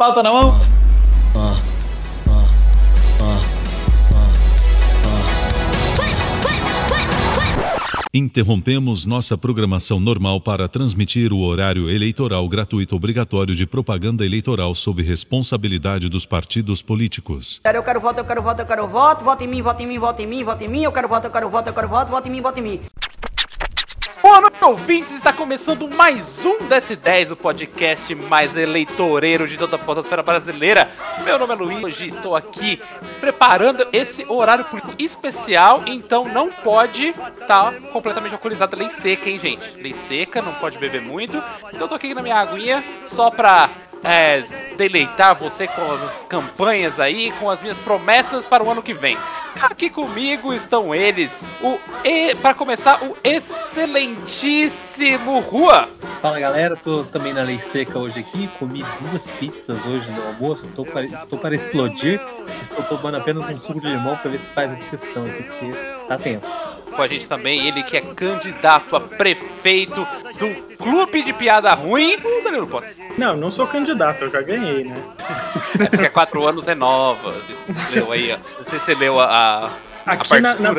Pauta na mão. Interrompemos nossa programação normal para transmitir o horário eleitoral gratuito obrigatório de propaganda eleitoral sob responsabilidade dos partidos políticos. Eu quero voto, eu quero voto, eu quero voto, voto em mim, voto em mim, voto em mim, voto em mim, eu quero voto, eu quero voto, eu quero voto, voto em mim, voto em mim. Boa noite, ouvintes! Está começando mais um DS10, o podcast mais eleitoreiro de toda a podosfera brasileira. Meu nome é Luiz, hoje estou aqui preparando esse horário político especial, então não pode estar tá completamente alcoolizado. Lei seca, hein, gente? Lei seca, não pode beber muito. Então tô aqui na minha aguinha, só pra é, deleitar você com as campanhas aí, com as minhas promessas para o ano que vem. Aqui comigo estão eles, o e para começar o excelentíssimo Rua. Fala galera, tô também na lei seca hoje aqui, comi duas pizzas hoje no almoço, estou para, estou para explodir, estou tomando apenas um suco de limão para ver se faz a digestão porque tá tenso. Com a gente também ele que é candidato a prefeito do Clube de Piada Ruim, o Danilo Potts. Não, não sou candidato, eu já ganhei, né? É porque há quatro anos é nova. Você leu aí, não sei se você leu a, Aqui na, na,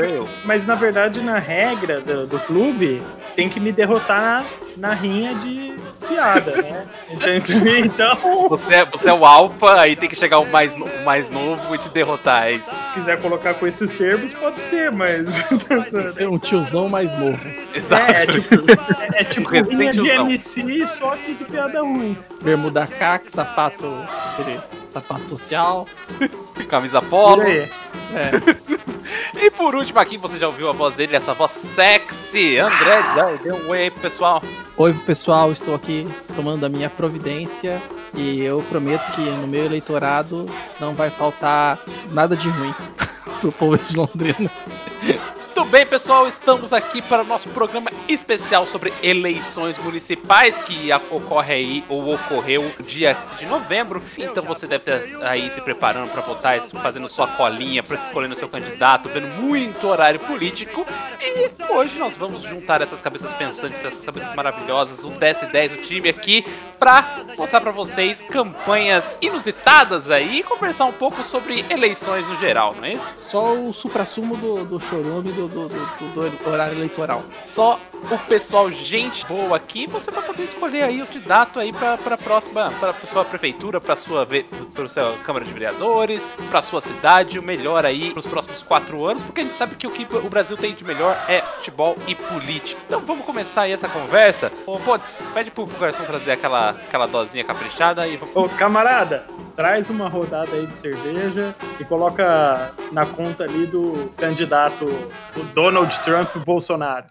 mas na verdade, na regra do, do clube, tem que me derrotar na, na rinha de piada, né? Então. Você é, você é o alfa, aí tem que chegar o mais, o mais novo e te derrotar, é isso. Se quiser colocar com esses termos, pode ser, mas. Pode ser um tiozão mais novo. Exato. É, é tipo, é, é tipo rinha de MC, só que de piada ruim. Bermuda cac, sapato. Sapato social. Camisa polo. É. e por último aqui, você já ouviu a voz dele, essa voz sexy. André, dê um oi aí pro pessoal. Oi pessoal, estou aqui tomando a minha providência e eu prometo que no meu eleitorado não vai faltar nada de ruim pro povo de Londrina. Muito bem, pessoal, estamos aqui para o nosso programa especial sobre eleições municipais que ocorre aí ou ocorreu dia de novembro. Então você deve estar aí se preparando para votar, fazendo sua colinha, para escolhendo seu candidato, vendo muito horário político. E hoje nós vamos juntar essas cabeças pensantes, essas cabeças maravilhosas, o DS10, o time aqui, para mostrar para vocês campanhas inusitadas aí e conversar um pouco sobre eleições no geral, não é isso? Só o supra-sumo do, do chorume do, do, do, do, horário eleitoral. Só o pessoal, gente boa aqui, você vai poder escolher aí o candidato aí para a próxima, para sua prefeitura, para sua, para sua Câmara de Vereadores, para sua cidade, o melhor aí para os próximos quatro anos, porque a gente sabe que o que o Brasil tem de melhor é futebol e política. Então vamos começar aí essa conversa. Ô, Podes, pede pro garçom trazer aquela, aquela dosinha caprichada e Ô, camarada, traz uma rodada aí de cerveja e coloca na conta ali do candidato Donald Trump Bolsonaro.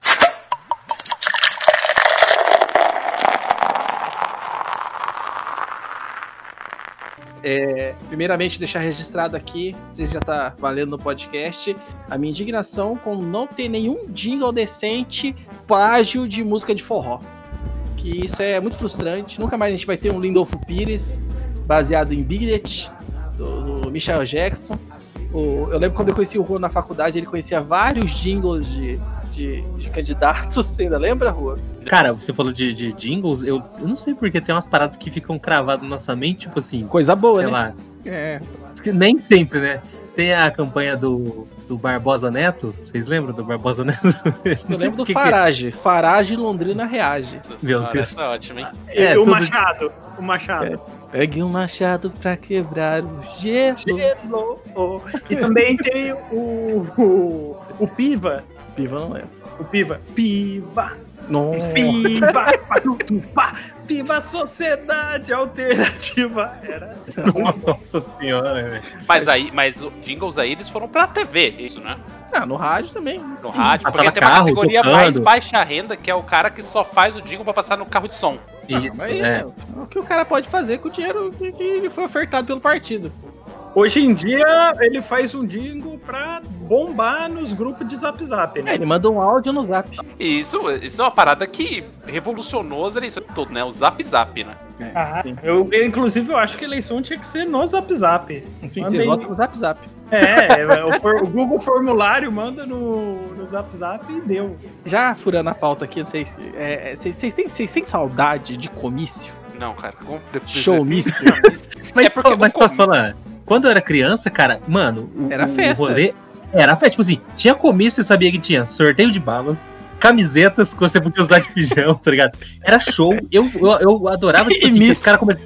É, primeiramente, deixar registrado aqui, se já tá valendo no podcast, a minha indignação com não ter nenhum jingle decente plágio de música de forró. Que isso é muito frustrante. Nunca mais a gente vai ter um Lindolfo Pires baseado em Biglet, do, do Michael Jackson. O, eu lembro quando eu conheci o Rua na faculdade, ele conhecia vários jingles de, de, de candidatos. Você ainda lembra, Rua? Cara, você falou de, de jingles, eu, eu, não sei porque tem umas paradas que ficam cravadas na nossa mente, tipo assim. Coisa boa, sei né? Lá, é. Nem sempre, né? Tem a campanha do, do Barbosa Neto. Vocês lembram do Barbosa Neto? Eu lembro do que Farage. Que é. Farage Londrina reage. Meu Deus. É ótimo, hein? É, o tudo... Machado. O Machado. É. Pegue um machado pra quebrar o gelo. Gelo. Oh. E também tem o, o, o Piva. Piva não é. O Piva. Piva. Nossa. Piva. Piva Sociedade Alternativa. Era. Nossa senhora, velho. Mas aí, mas os jingles aí eles foram pra TV, isso, né? Ah, no rádio também. No Sim, rádio, porque tem uma categoria tocando. mais baixa renda, que é o cara que só faz o jingle pra passar no carro de som. Isso, ah, é. O que o cara pode fazer com o dinheiro que foi ofertado pelo partido. Hoje em dia, ele faz um jingle pra bombar nos grupos de zap zap, né? É, ele manda um áudio no zap. Isso, isso é uma parada que revolucionou as eleições todo, né? O zap zap, né? É, ah, eu, inclusive, eu acho que a eleição tinha que ser no zap zap. Sim, você vota no zap zap. É, é o, Google Formulário manda no, no Zap Zap e deu. Já furando a pauta aqui, vocês, é, vocês, vocês, têm, vocês têm saudade de comício? Não, cara. depois- Showmício. Mas, É porque mas o posso comi- falar? Quando eu era criança, cara, mano, o, Era o festa. rolê era festa. Tipo assim, tinha comício e sabia que tinha sorteio de balas, camisetas que você podia usar de pijama, tá ligado? Era show. Eu, eu, eu adorava, tipo assim, os caras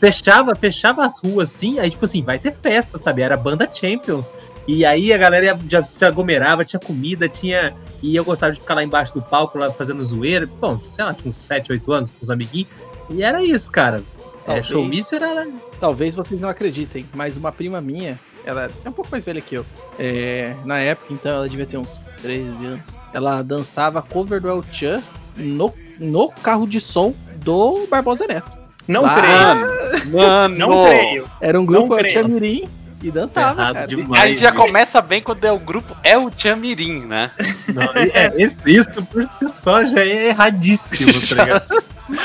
fechava, fechava as ruas assim, aí tipo assim, vai ter festa, sabe? Era banda Champions. E aí a galera já se aglomerava, tinha comida, tinha. E eu gostava de ficar lá embaixo do palco, lá fazendo zoeira. Bom, sei lá, tinha uns 7, 8 anos com os amiguinhos. E era isso, cara. É, Talvez. showmício era. Talvez vocês não acreditem, mas uma prima minha, ela é um pouco mais velha que eu. É, na época, então, ela devia ter uns 13 anos. Ela dançava cover do El Chan no, no carro de som do Barbosa Neto. Não Lá- creio. Mano, Não creio. Era um grupo El Chan. Mirim e dançava, cara. demais. A gente já começa bem quando é o grupo é o Tchamirim, né? Não, é, isso, isso por si só já é erradíssimo, tá ligado?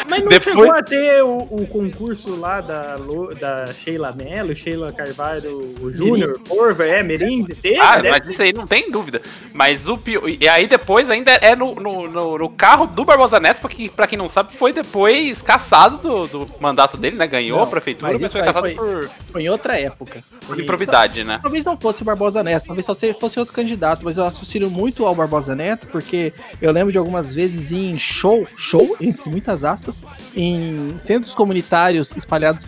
Mas não Depois- chegou a ter o, o concurso lá da, da Sheila Mello, Sheila Carvalho o Júnior, Corva, é, Merim? Teve, Ah, deve- mas isso aí não tem dúvida. Mas o pior. E aí depois ainda é no, no, no- no carro do Barbosa Neto, porque pra quem não sabe, foi depois caçado do, do mandato dele, né? Ganhou Não, a prefeitura, mas mas foi caçado foi- por, Foi em outra época. por improvidade, né? Talvez não fosse o Barbosa Neto, talvez só se- fosse outro candidato, mas eu associo muito ao Barbosa Neto, porque eu lembro de algumas vezes em show, show, entre muitas aspas, em centros comunitários espalhados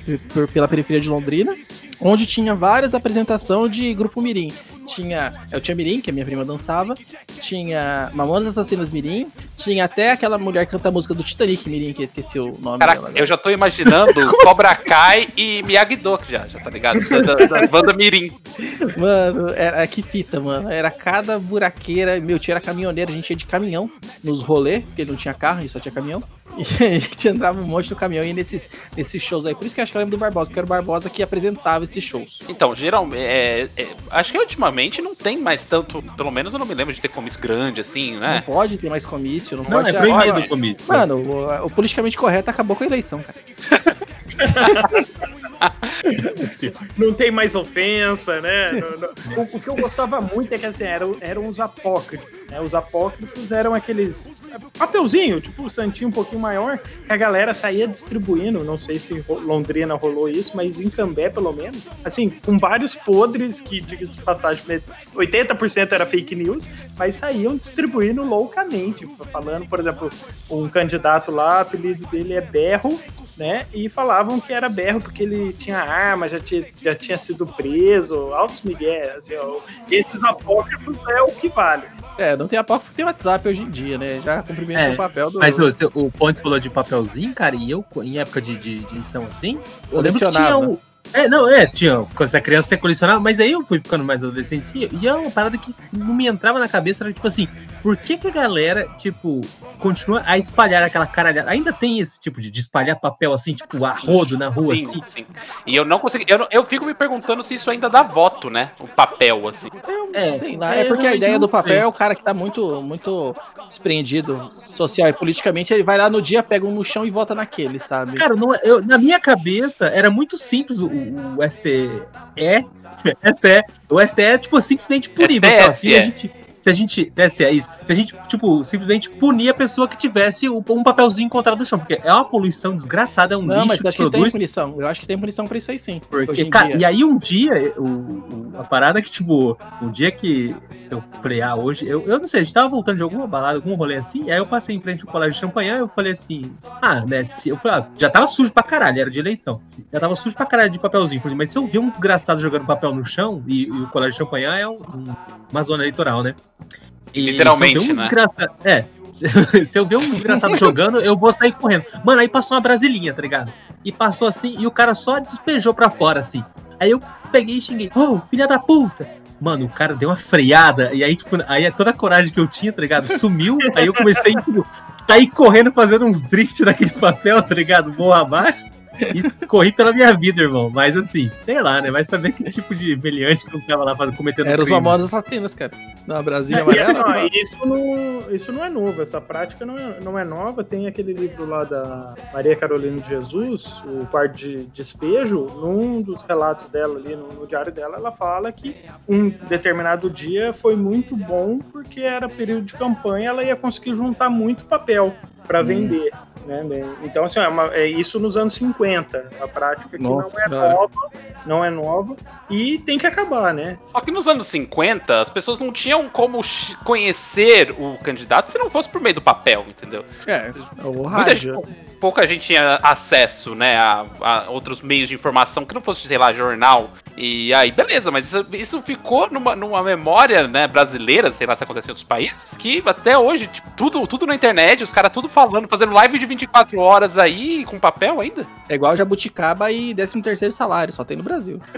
pela periferia de Londrina, onde tinha várias apresentações de grupo Mirim. Tinha El Tia Mirim, que a minha prima dançava, tinha Mamonas Assassinas Mirim, tinha até aquela mulher que canta a música do Titanic Mirim, que eu esqueci o nome dela. Caraca, eu já tô imaginando Cobra Kai e Miyagi-Do já, já tá ligado? Da, da- da banda Mirim. Mano, era que fita, mano. Era cada buraqueira. Meu tio era caminhoneiro, a gente ia de caminhão nos rolês, porque ele não tinha carro, ele só tinha caminhão. E a gente entrava um monte no caminhão e nesses, nesses shows aí. Por isso que eu acho que eu lembro do Barbosa, porque era o Barbosa que apresentava esses shows. Então, geralmente, é, é, acho que ultimamente não tem mais tanto, pelo menos eu não me lembro de ter comício grande assim, Não né? pode ter mais comício, não, Não, pode é ter- proibido Olha, o comício. Mano, o, o politicamente correto acabou com a eleição, cara. não tem mais ofensa, né? Não- não- O, o que eu gostava muito é que assim, eram, eram os apócrifos. Né? Os apócrifos eram aqueles papelzinho, tipo um santinho um pouquinho maior, que a galera saía distribuindo. Não sei se Londrina rolou isso, mas em Cambé, pelo menos, assim, com vários podres que, diga-se de passagem, 80% era fake news, mas saíam distribuindo loucamente. Falando, por exemplo, um candidato lá, o apelido dele é Berro, né? E falavam que era berro porque ele tinha arma, já tinha, já tinha sido preso, altos migué, assim, ó, esses apócrifos é o que vale. É, não tem apócrifo, tem WhatsApp hoje em dia, né? Já cumprimenta É, o papel do. Mas o, o Pontes falou de papelzinho, cara, e eu, em época de, de, de edição assim, eu lembro que tinha o. É, não, é, tinha. Quando você é criança, você colecionava, mas aí eu fui ficando mais adolescente assim, e é uma parada que não me entrava na cabeça, era tipo assim, por que que a galera, tipo, continua a espalhar aquela caralhada? Ainda tem esse tipo de, de espalhar papel assim, tipo, a rodo na rua, sim, assim? sim. E eu não consegui. Eu, eu fico me perguntando se isso ainda dá voto, né? O papel, assim. É, sei lá, é, é porque a ideia do papel é o cara que tá muito, muito despreendido social e politicamente, ele vai lá no dia, pega um no chão e vota naquele, sabe? Cara, não, é- eu, na minha cabeça era muito simples o, o, o STE. STE. O STE é, tipo, simplesmente punir. É se a gente. Se a gente. TSE, é isso. Se a gente, tipo, simplesmente punir a pessoa que tivesse um papelzinho encontrado no chão. Porque é uma poluição desgraçada, é um Não, lixo mas eu acho que tem produz. punição. Eu acho que tem punição pra isso aí sim. Porque, cara, e aí um dia, o, o- a parada que, tipo, um dia que eu falei, ah, hoje, eu, eu não sei, a gente tava voltando de alguma balada, algum rolê assim, aí eu passei em frente ao colégio de Champanhar e eu falei assim, ah, né, se, eu falei, ah, já tava sujo pra caralho, era de eleição, já tava sujo pra caralho de papelzinho, falei, mas se eu ver um desgraçado jogando papel no chão, e, e o colégio de Champanhar é um- um- uma zona eleitoral, né? E Literalmente, se eu ver um né? desgraçado, é, se, eu ver um desgraçado jogando, eu vou sair correndo. Mano, aí passou uma brasilinha, tá ligado? E passou assim, e o cara só despejou pra fora, assim. Aí eu peguei e xinguei, oh, filha da puta! Mano, o cara deu uma freada, e aí, tipo, aí é toda a coragem que eu tinha, tá ligado? Sumiu, aí eu comecei, tipo, sair correndo fazendo uns drift naquele papel, tá ligado? Morro abaixo. E corri pela minha vida, irmão. Mas assim, sei lá, né? Vai saber que tipo de meliante que eu tava lá fazendo, cometendo Era os crime. mamonas assassinas, cara. Na Brasília amarela. ó, isso, não, isso não é novo, essa prática não é, não é nova. Tem aquele livro lá da Maria Carolina de Jesus, o quarto de despejo, num dos relatos dela ali, no, no diário dela, ela fala que um determinado dia foi muito bom porque era período de campanha, ela ia conseguir juntar muito papel para vender. Né? Então, assim, é, uma- é isso nos anos 50. A prática que Nossa não é Senhora. nova, não é nova, e tem que acabar, né? Só que nos anos 50, as pessoas não tinham como conhecer o candidato se não fosse por meio do papel, entendeu? É, o Muita rádio. gente- pouca gente tinha acesso, né, a, a outros meios de informação que não fosse, sei lá, jornal. E aí, beleza, mas isso, isso ficou numa, numa memória, né, brasileira, sei lá se acontece em outros países, que até hoje, tipo, tudo, tudo na internet, os caras tudo falando, fazendo live de 24 horas aí, com papel ainda. É igual jabuticaba e 13 terceiro salário, só tem no Brasil.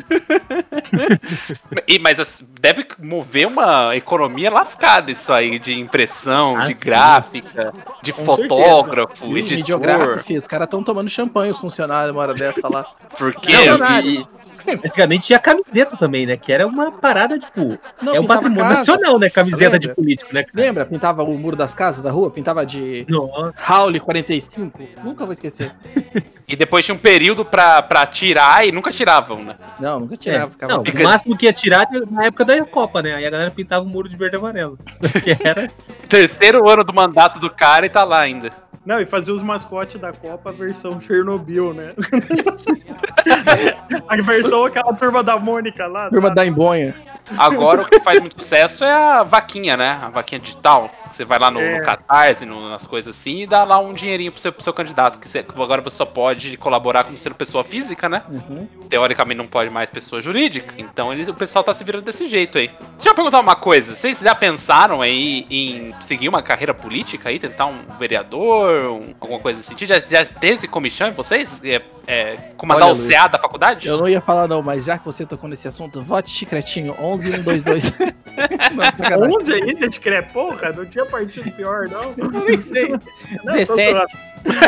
E, mas assim, deve mover uma economia lascada isso aí, de impressão, Ah, de sim. gráfica, de Com fotógrafo, E editor. Videográfico, os caras estão tomando champanhe, os funcionários, uma hora dessa lá. E- e- Antigamente tinha camiseta também, né? Que era uma parada, tipo. Não, é um patrimônio casa. nacional, né? Camiseta de Lembra? político, né? cara? Lembra? Pintava o muro das casas da rua, pintava de. Howley 45. Nunca vou esquecer. E depois tinha um período pra, pra tirar e nunca tiravam, né? Não, nunca É, tirava, ficava não, Fica- o máximo que ia tirar na época da Copa, né? Aí a galera pintava o muro de verde e amarelo. Que era. Terceiro ano do mandato do cara e tá lá ainda. Não, e fazer os mascotes da Copa versão Chernobyl, né? a versão aquela turma da Mônica lá. turma tá? da Embonha. Agora o que faz muito sucesso é a vaquinha, né? A vaquinha digital. Você vai lá no, É. no Catarse, no- nas coisas assim, e dá lá um dinheirinho pro seu, pro seu candidato. Que você- que agora você só pode colaborar como sendo pessoa física, né? Uhum. Teoricamente não pode mais pessoa jurídica. Então eles, o pessoal tá se virando desse jeito aí. Deixa eu perguntar uma coisa. Vocês já pensaram aí em seguir uma carreira política aí? Tentar um vereador? um- alguma coisa nesse sentido? Já, já teve esse comichão em vocês? É, é, comandar Olha, o Luiz, CA da faculdade? Eu não ia falar não, mas já que você tocou nesse assunto, vote chicretinho 11122. não, sacanagem. 11 ainda de crê, porra, não tinha partido pior, não. Eu nem sei. Não, tô 17. zoando.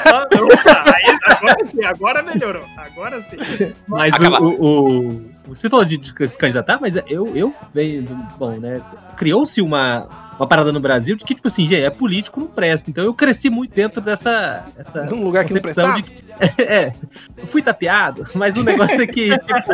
Ah, não, aí, agora sim, agora melhorou. Agora sim. Mas o, o, o- Você falou de, de se candidatar, mas eu, eu venho. Bom, né? Criou-se uma, uma parada no Brasil de que, tipo assim, gente, é político, não presta. Então eu cresci muito dentro dessa. Essa Num lugar que não concepção prestava. de que- É, eu fui tapeado, mas o negócio é que, tipo.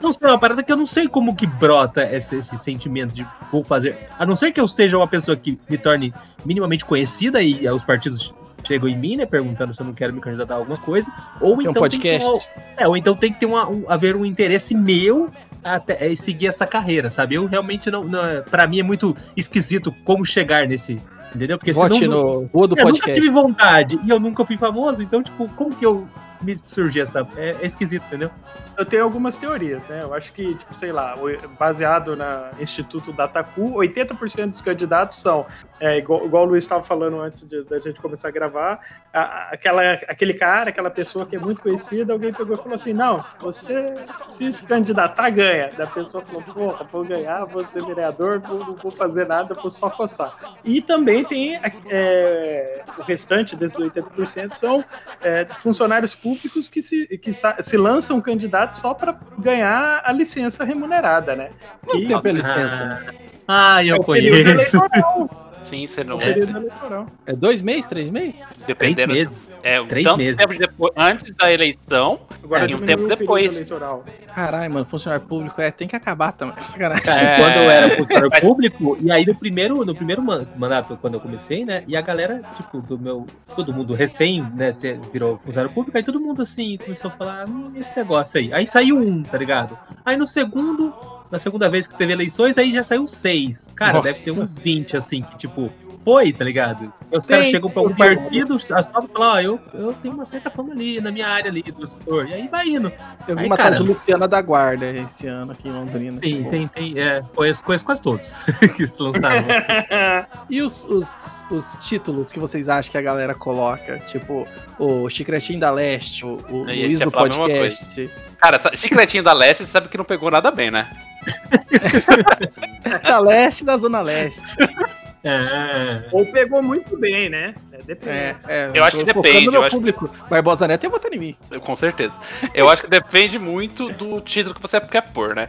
Não sei, é uma parada que eu não sei como que brota esse, esse sentimento de vou fazer. A não ser que eu seja uma pessoa que me torne minimamente conhecida e os partidos chegam em mim, né? Perguntando se eu não quero me candidatar a alguma coisa. Ou Tem um então. tem que ter podcast. uma- é, ou então tem que ter uma, um- haver um interesse meu até é, seguir essa carreira, sabe? Eu realmente não. não é- pra mim é muito esquisito como chegar nesse. Entendeu? Porque Vote senão. no Rua do eu nunca Podcast. tive vontade e eu nunca fui famoso, então, tipo, como que eu me surgi essa. É, é esquisito, entendeu? Eu tenho algumas teorias, né? Eu acho que, tipo, sei lá, baseado na Instituto Dataku, 80% dos candidatos são, é, igual, igual o Luiz estava falando antes de- da gente começar a gravar, a- aquela, aquele cara, aquela pessoa que é muito conhecida, alguém pegou e falou assim: não, você se se candidatar, ganha. Da pessoa falou: porra, vou ganhar, vou ser vereador, vou- não vou fazer nada, vou só coçar. E também tem é, o restante desses 80% são é, funcionários públicos que, se, que se lançam candidatos só para ganhar a licença remunerada, né? Quanto Que tempo ele licença? Ah, é eu período conheço. Sim, você É não. eleitoral. É dois meses, três meses? Três Dependendo. meses. É, um Três tanto meses. tempo depois, antes da eleição Agora É, e um tempo depois. eleitoral. Caralho, mano, funcionário público é, tem que acabar também. Sacanagem. É. quando eu era funcionário público, e aí no primeiro, no primeiro man- mandato, quando eu comecei, né? E a galera, tipo, do meu. Todo mundo recém, né? Virou funcionário público, aí todo mundo assim começou a falar, hum, esse negócio aí. Aí saiu um, tá ligado? Aí no segundo, na segunda vez que teve eleições, aí já saiu seis. Cara, Nossa. deve ter uns 20, assim, que, tipo, foi, tá ligado? E os caras chegam pra um partido, só pra falar, ó, eu, eu tenho uma certa fama ali, na minha área ali, do setor. E aí vai indo. Eu vi Aí, uma cara- tal de Luciana da Guarda esse ano aqui em Londrina. Sim, tipo. tem, tem. É, conheço, conheço quase todos que se lançaram. E os, os, os títulos que vocês acham que a galera coloca? Tipo, o Chicretinho da Leste, o, o Luiz do falar a mesma Podcast. Cara, chicletinho da Leste, você sabe que não pegou nada bem, né? Da Leste da Zona Leste. É. Ou pegou muito bem, né? É, depende. É, é, Eu acho que depende, no eu acho- público. Barbosa Neto ia votar em mim. Eu- Com certeza. Eu acho que depende muito do título que você quer pôr, né?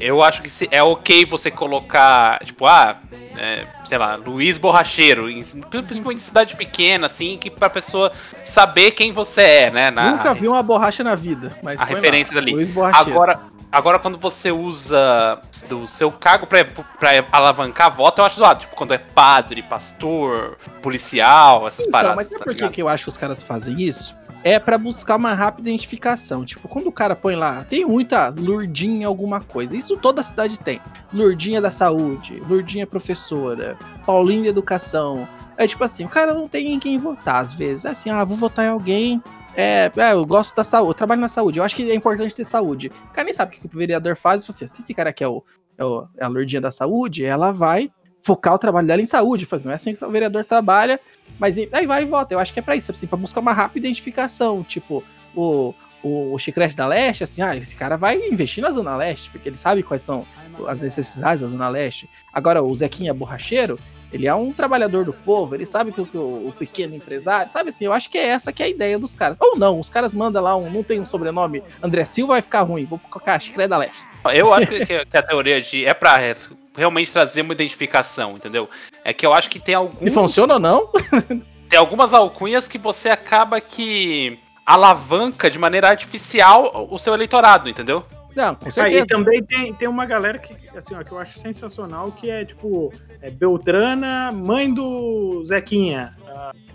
Eu- acho que se- é ok você colocar, tipo, ah, é, sei lá, Luiz Borracheiro, em- principalmente em cidade pequena, assim, que pra pessoa saber quem você é, né? Na, Nunca vi uma borracha na vida. Mas a põe lá, referência dali. Luiz Borracheiro. Agora, Agora, quando você usa do seu cargo pra, pra alavancar voto, eu acho zoado. Tipo, quando é padre, pastor, policial, essas Então, paradas. mas sabe tá por que, ligado? que eu acho que os caras fazem isso? É pra buscar uma rápida identificação. Tipo, quando o cara põe lá, tem muita lurdinha alguma coisa. Isso toda cidade tem. Lurdinha da saúde, lurdinha professora, Paulinho de educação. É tipo assim, o cara não tem em quem votar às vezes. É assim, ah, vou votar em alguém. É, é, eu gosto da saúde, eu trabalho na saúde. Eu acho que é importante ter saúde. O cara nem sabe o que o vereador faz. Você, se esse cara quer o, é, o, é a lurdinha da saúde, ela vai focar o trabalho dela em saúde. Faz, não é assim que o vereador trabalha. Mas aí vai e vota. Eu acho que é pra isso, assim, pra buscar uma rápida identificação. Tipo, o, o, o Chicrete da Leste, assim, ah, esse cara vai investir na Zona Leste, porque ele sabe quais são as necessidades da Zona Leste. Agora, o Zequinha Borracheiro, ele é um trabalhador do povo, ele sabe que o, o- o pequeno empresário, sabe assim, eu acho que é essa que é a ideia dos caras. Ou não, os caras mandam lá um, não tem um sobrenome, André Silva vai ficar ruim, vou colocar Chicrete da Leste. Eu acho que, que a teoria de. É pra é, realmente trazer uma identificação, entendeu? É que eu acho que tem E alguns. funciona ou não? Tem algumas alcunhas que você acaba que alavanca de maneira artificial o seu eleitorado, entendeu? Não, com Aí certeza. também tem, tem uma galera que, assim, ó, que eu acho sensacional, que é tipo é Beltrana, mãe do Zequinha,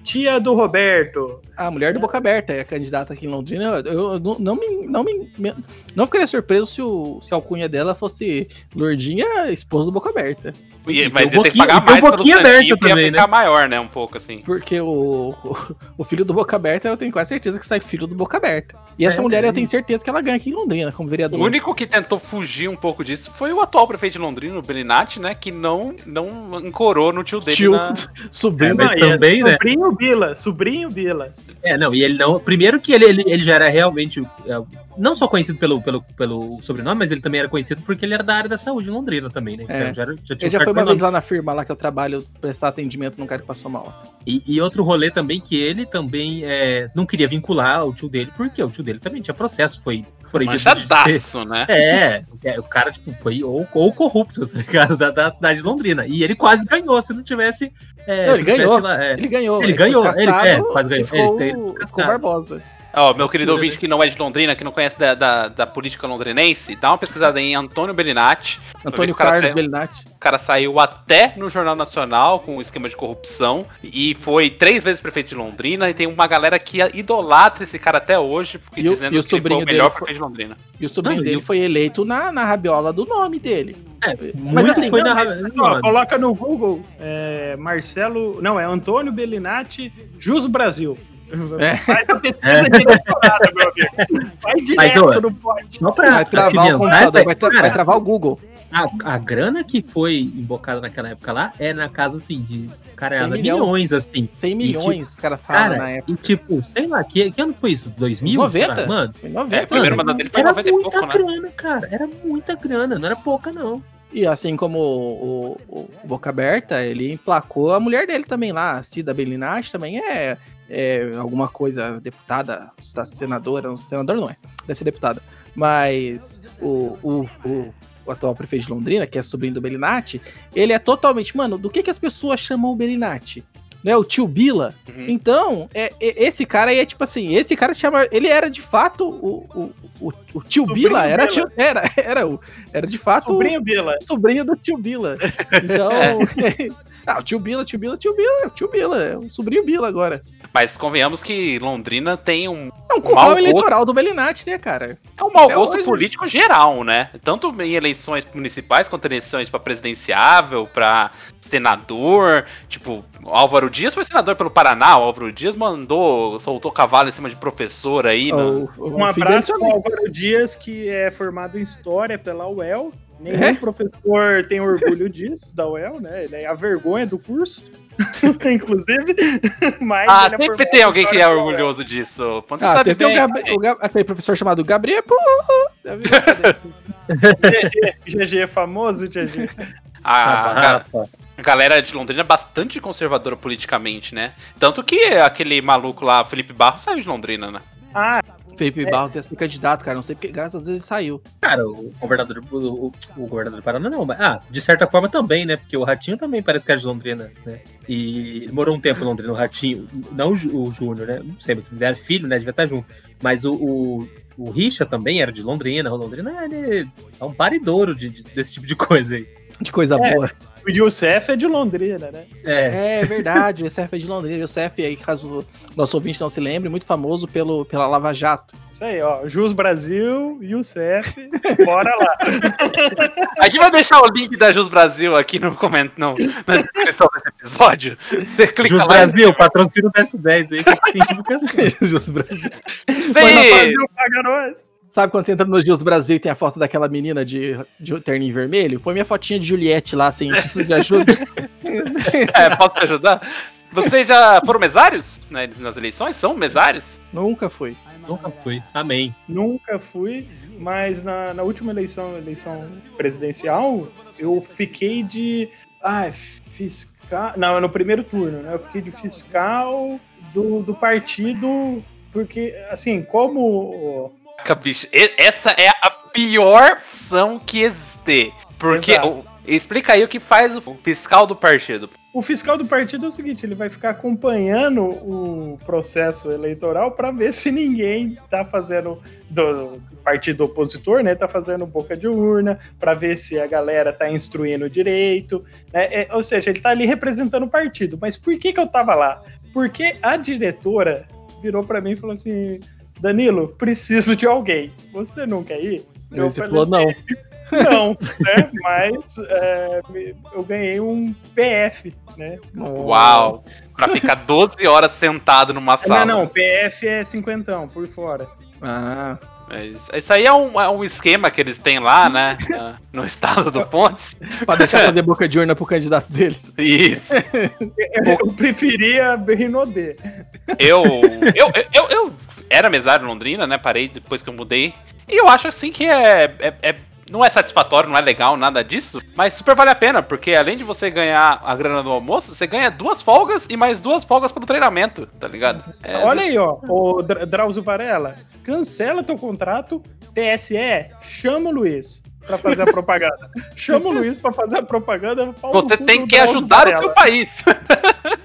tia do Roberto. A mulher do Boca Aberta é a candidata aqui em Londrina. Eu, eu não, não me, não me. Não ficaria surpreso se, o, se a alcunha dela fosse Lourdinha, esposa do Boca Aberta. E- mas o ele tem que pagar o mais boquinha santinho, aberto também, ficar maior, né? Um pouco assim. Porque o, o, o filho do Boca Aberta, eu tenho quase certeza que sai filho do Boca Aberta. E essa É, mulher, é. eu tenho certeza que ela ganha aqui em Londrina, como O vereador. único que tentou fugir um pouco disso foi o atual prefeito de Londrina, o Belinati, né? Que não, não encorou no tio dele. Tio, na- sobrinho. Não, é também, né? Sobrinho Bila, sobrinho Bila. É, não, e ele não. Primeiro que ele, ele, ele já era realmente. é, não só conhecido pelo, pelo, pelo sobrenome, mas ele também era conhecido porque ele era da área da saúde em Londrina também, né? É. Então, já, era- já tinha Ele já foi uma vez lá na firma lá que eu trabalho, prestar atendimento num cara que passou mal. E, e outro rolê também que ele também é, não queria vincular o tio dele, porque o tio dele também tinha processo, foi proibido de ser. Manchadaço, né? É, é, o cara, tipo, foi ou, ou corrupto, tá ligado? Da, da cidade de Londrina. E ele quase ganhou, se não tivesse. é, Não, se ele não tivesse ganhou. lá, é. Ele ganhou. Ele ganhou, ele- castrado é, quase ganhou. Ficou, Ele- ele ficou. Barbosa. Ó, meu querido ouvinte que não é de Londrina, que não conhece da, da, da política londrinense, dá uma pesquisada em Antônio Belinati. Antônio Carlos saiu- Belinati. O cara saiu até no Jornal Nacional com um esquema de corrupção e foi três vezes prefeito de Londrina e tem uma galera que idolatra esse cara até hoje, porque E o- dizendo e o que ele foi o melhor foi- prefeito de Londrina. E o sobrinho Não, dele o- foi eleito na, na rabiola do nome dele. É, Mas assim, foi Não, na. mas, ó, coloca no Google é, Marcelo. Não, é Antônio Belinati, Jus Brasil. É. Faz a pesquisa de doutorado, meu amigo. Vai direto Mas, ó, no pote. Só pra Vai travar o apimentar, computador, vai, tra- cara, vai travar o Google. A, a grana que foi embocada naquela época lá é na casa, assim, de 100 caralho, milhão. milhões, assim. 100 milhões, os caras falam Cara, na época. e tipo, sei lá, que, que ano foi isso? 2000? 90? Será? Mano, Foi 90. É, primeiro dele foi era 90 e muita pouco, né? grana, cara. Era muita grana, não era pouca, não. E assim como o, o- o Boca Aberta, ele emplacou a mulher dele também lá, a Cida Belinati, também é, é alguma coisa, deputada, está senadora, senadora não é, deve ser deputada. Mas o, o, o, o atual prefeito de Londrina, que é sobrinho do Belinati, ele é totalmente, mano, do que, que as pessoas chamam o Belinati? Né, o tio Bila. Uhum. Então, é, é- esse cara aí é tipo assim, esse cara chama. Ele era de fato o, o, o, o tio Sobrinho Bila, era, Bila. tio, era, era, o, era de fato o- Sobrinho Bila. sobrinho do tio Bila. Então. ah, o tio Bila, tio Bila, tio Bila, é o tio Bila, é o sobrinho Bila agora. Mas convenhamos que Londrina tem um, É um curral gosto. eleitoral do Belinati, né, cara? é um mau É gosto hoje. político geral, né? Tanto em eleições municipais quanto eleições pra presidenciável, pra senador. Tipo, Álvaro Dias foi senador pelo Paraná. O Álvaro Dias mandou, soltou cavalo em cima de professor aí. né? O- o Um abraço para Álvaro Dias, que é formado em História pela UEL. Nenhum É? professor tem orgulho disso, da UEL, né? Ele é a vergonha do curso, inclusive. Mas Ah, ele é sempre formado tem em alguém que é orgulhoso disso. Você Ah, sabe tem o, o Gab- aquele professor chamado Gabriel. GG, GG é famoso, GG. A, a galera de Londrina é bastante conservadora politicamente, né? Tanto que aquele maluco lá, Felipe Barros, saiu de Londrina, né? Ah, Felipe É. Barros ia ser candidato, cara. Não sei porque, graças a Deus, ele saiu. Cara, o governador, o, o- o governador do Paraná não, mas, ah, de certa forma também, né? Porque o Ratinho também parece que é de Londrina, né? E ele morou um tempo em Londrina, o Ratinho, não o, o Júnior, né? Não sei, mas ele era filho, né? Devia estar junto. Mas o, o, o Richa também era de Londrina, o Londrina ele é um paridouro de, de- desse tipo de coisa aí. De coisa É. boa. O Youssef é de Londrina, né? É, É verdade, o Youssef é de Londrina. O Youssef, aí, caso o nosso ouvinte não se lembre, muito famoso pelo, pela Lava Jato. Isso aí, ó. Jus Brasil, Youssef, bora lá. A gente vai deixar o link da Jus Brasil aqui no comentário, na descrição desse episódio. Você clica Jus lá. Brasil, patrocínio do S10 aí, que tem divulgação. Jus Brasil. Você... Brasil paga nós. Sabe quando você entra no Jus Brasil e tem a foto daquela menina de, de terninho vermelho? Põe minha fotinha de Juliette lá, sem precisa de ajuda. É, posso te ajudar? Vocês já foram mesários né, nas eleições? São mesários? Nunca foi. Nunca fui. Amém. Nunca fui, mas na, na última eleição, eleição presidencial, eu fiquei de. Ah, fiscal. Não, no primeiro turno, né? Eu fiquei de fiscal do, do partido, porque, assim, como. Caraca, bicho, essa é a pior opção que existe. Porque. O- explica aí o que faz o fiscal do partido. O fiscal do partido é o seguinte, ele vai ficar acompanhando o processo eleitoral para ver se ninguém tá fazendo do partido opositor, né, tá fazendo boca de urna, para ver se a galera tá instruindo direito, né? É, ou seja, ele tá ali representando o partido. Mas por que que eu tava lá? Porque a diretora virou para mim e falou assim: "Danilo, preciso de alguém. Você não quer ir?" E Eu você falei, falou não. Não, né? Mas é, eu ganhei um PF, né? Uau! Pra ficar 12 horas sentado numa sala. Não, não, PF é cinquentão por fora. Ah, Mas isso aí é um, é um esquema que eles têm lá, né? na- No estado do Pontes. pra deixar fazer boca de urna pro candidato deles. Isso. Eu preferia Rinodê. Eu, eu, eu, eu, eu era mesário em Londrina, né? Parei depois que eu mudei. E eu acho assim que é, é, é- não é satisfatório, não é legal, nada disso. Mas super vale a pena, porque além de você ganhar a grana do almoço, você ganha duas folgas e mais duas folgas pelo treinamento, tá ligado? É, Olha aí, ó, o Dra- Drauzio Varela, cancela teu contrato, TSE, chama o Luiz pra fazer a propaganda. chama o Luiz pra fazer a propaganda. Você tem que ajudar o seu país.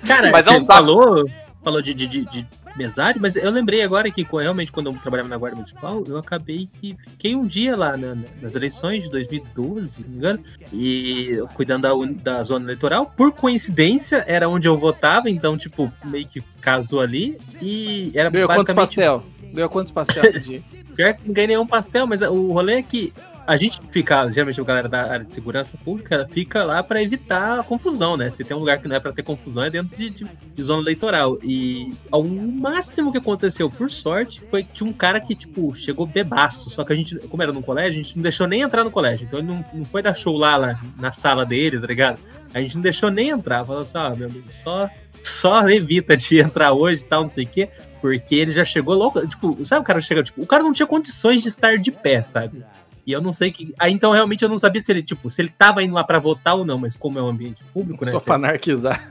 Cara, Mas não dá. falou, falou de, de, de mesário, mas eu lembrei agora que realmente quando eu trabalhava na Guarda Municipal, eu acabei que fiquei um dia lá na- na- nas eleições de 2012, se não me engano, e cuidando da, da zona eleitoral. Por coincidência, era onde eu votava, então, tipo, meio que casou ali. E era Ganhou quantos basicamente pastel? Ganhou quantos pastel? Pior que não ganhei nenhum pastel, mas o rolê é que a gente fica, geralmente a galera da área de segurança pública, fica lá pra evitar a confusão, né? Se tem um lugar que não é pra ter confusão, é dentro de, de- de zona eleitoral. E o máximo que aconteceu, por sorte, foi que tinha um cara que, tipo, chegou bebaço. Só que a gente, como era num colégio, a gente não deixou nem entrar no colégio. Então ele não, não foi dar show lá, lá na sala dele, tá ligado? A gente não deixou nem entrar. Falou assim, ah, meu amigo, só, só evita de entrar hoje e tal, não sei o quê. Porque ele já chegou louco. Tipo, sabe o cara chega, tipo, o cara não tinha condições de estar de pé, sabe? E eu não sei que. Aí então realmente eu não sabia se ele, tipo, se ele tava indo lá pra votar ou não, mas como é um ambiente público, né? Só pra anarquizar.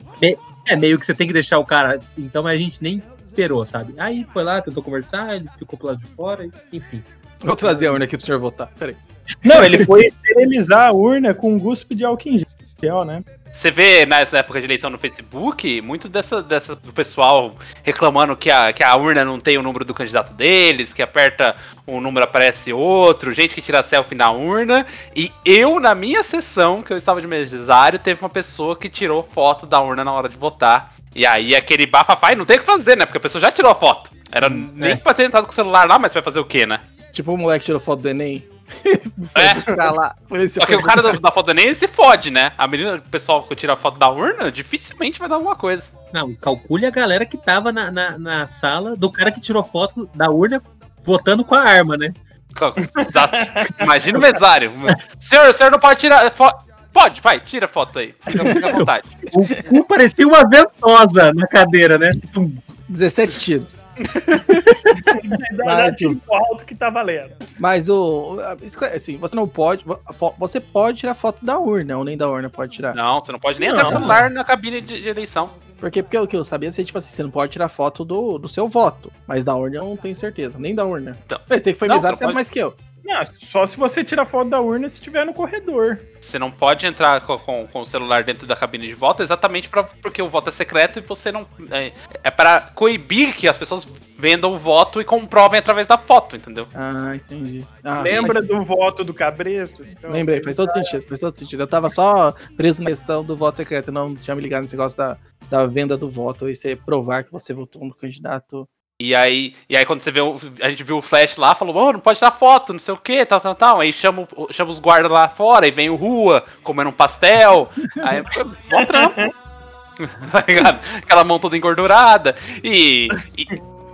É meio que você tem que deixar o cara. Então a gente nem esperou, sabe? Aí foi lá, tentou conversar, ele ficou pro lado de fora, e- enfim. Vou trazer a urna aqui pro senhor votar. Peraí. Não, ele foi esterilizar a urna com um guspe de álcool em gel, né? Você vê nessa época de eleição no Facebook, muito dessa, dessa do pessoal reclamando que a, que a urna não tem o número do candidato deles, que aperta um número aparece outro, gente que tira selfie na urna. E eu, na minha sessão, que eu estava de mesário, teve uma pessoa que tirou foto da urna na hora de votar. E aí aquele bafafá, e não tem o que fazer, né? Porque a pessoa já tirou a foto. Era nem é. pra ter entrado com o celular lá, mas vai fazer o quê, né? Tipo o moleque tirou foto do Enem. foi É. lá. Só que o cara do- da foto do Enem se fode, né? A menina, o pessoal que tira a foto da urna, dificilmente vai dar alguma coisa. Não, calcule a galera que tava na, na, na sala do cara que tirou foto da urna votando com a arma, né? Exato. Imagina o mesário. Senhor, o senhor não pode tirar foto. Pode, vai, tira a foto aí. Fica, fica à vontade. O cu parecia uma ventosa na cadeira, né? 17 tiros. Mas, tiro pro alto que tá valendo. Mas o. Assim, você não pode. Você pode tirar foto da urna, ou nem da urna pode tirar. Não, você não pode nem entrar com o Não. celular na cabine de, de eleição. Porque, porque o que eu sabia, você, tipo assim, você não pode tirar foto do, do seu voto. Mas da urna eu não tenho certeza, nem da urna. Então. Você que foi Não, mesário, você sabe pode- mais que eu. Não, só se você tirar foto da urna se estiver no corredor. Você não pode entrar com, com- com o celular dentro da cabine de voto exatamente pra, porque o voto é secreto e você não. É, é para coibir que as pessoas vendam o voto e comprovem através da foto, entendeu? Ah, entendi. Ah, Lembra mas- do voto do Cabresto? Então, Lembrei, faz todo sentido, faz todo sentido. Eu tava só preso na questão do voto secreto, não tinha me ligado nesse negócio da, da venda do voto e você provar que você votou no candidato. E aí, e aí quando você vê a gente viu o Flash lá, falou, oh, não pode tirar foto, não sei o que, tal, tal, tal. Aí chama, chama os guardas lá fora e vem o Rua comendo um pastel. Aí, bom trampo. tá ligado? Aquela mão toda engordurada. E, e,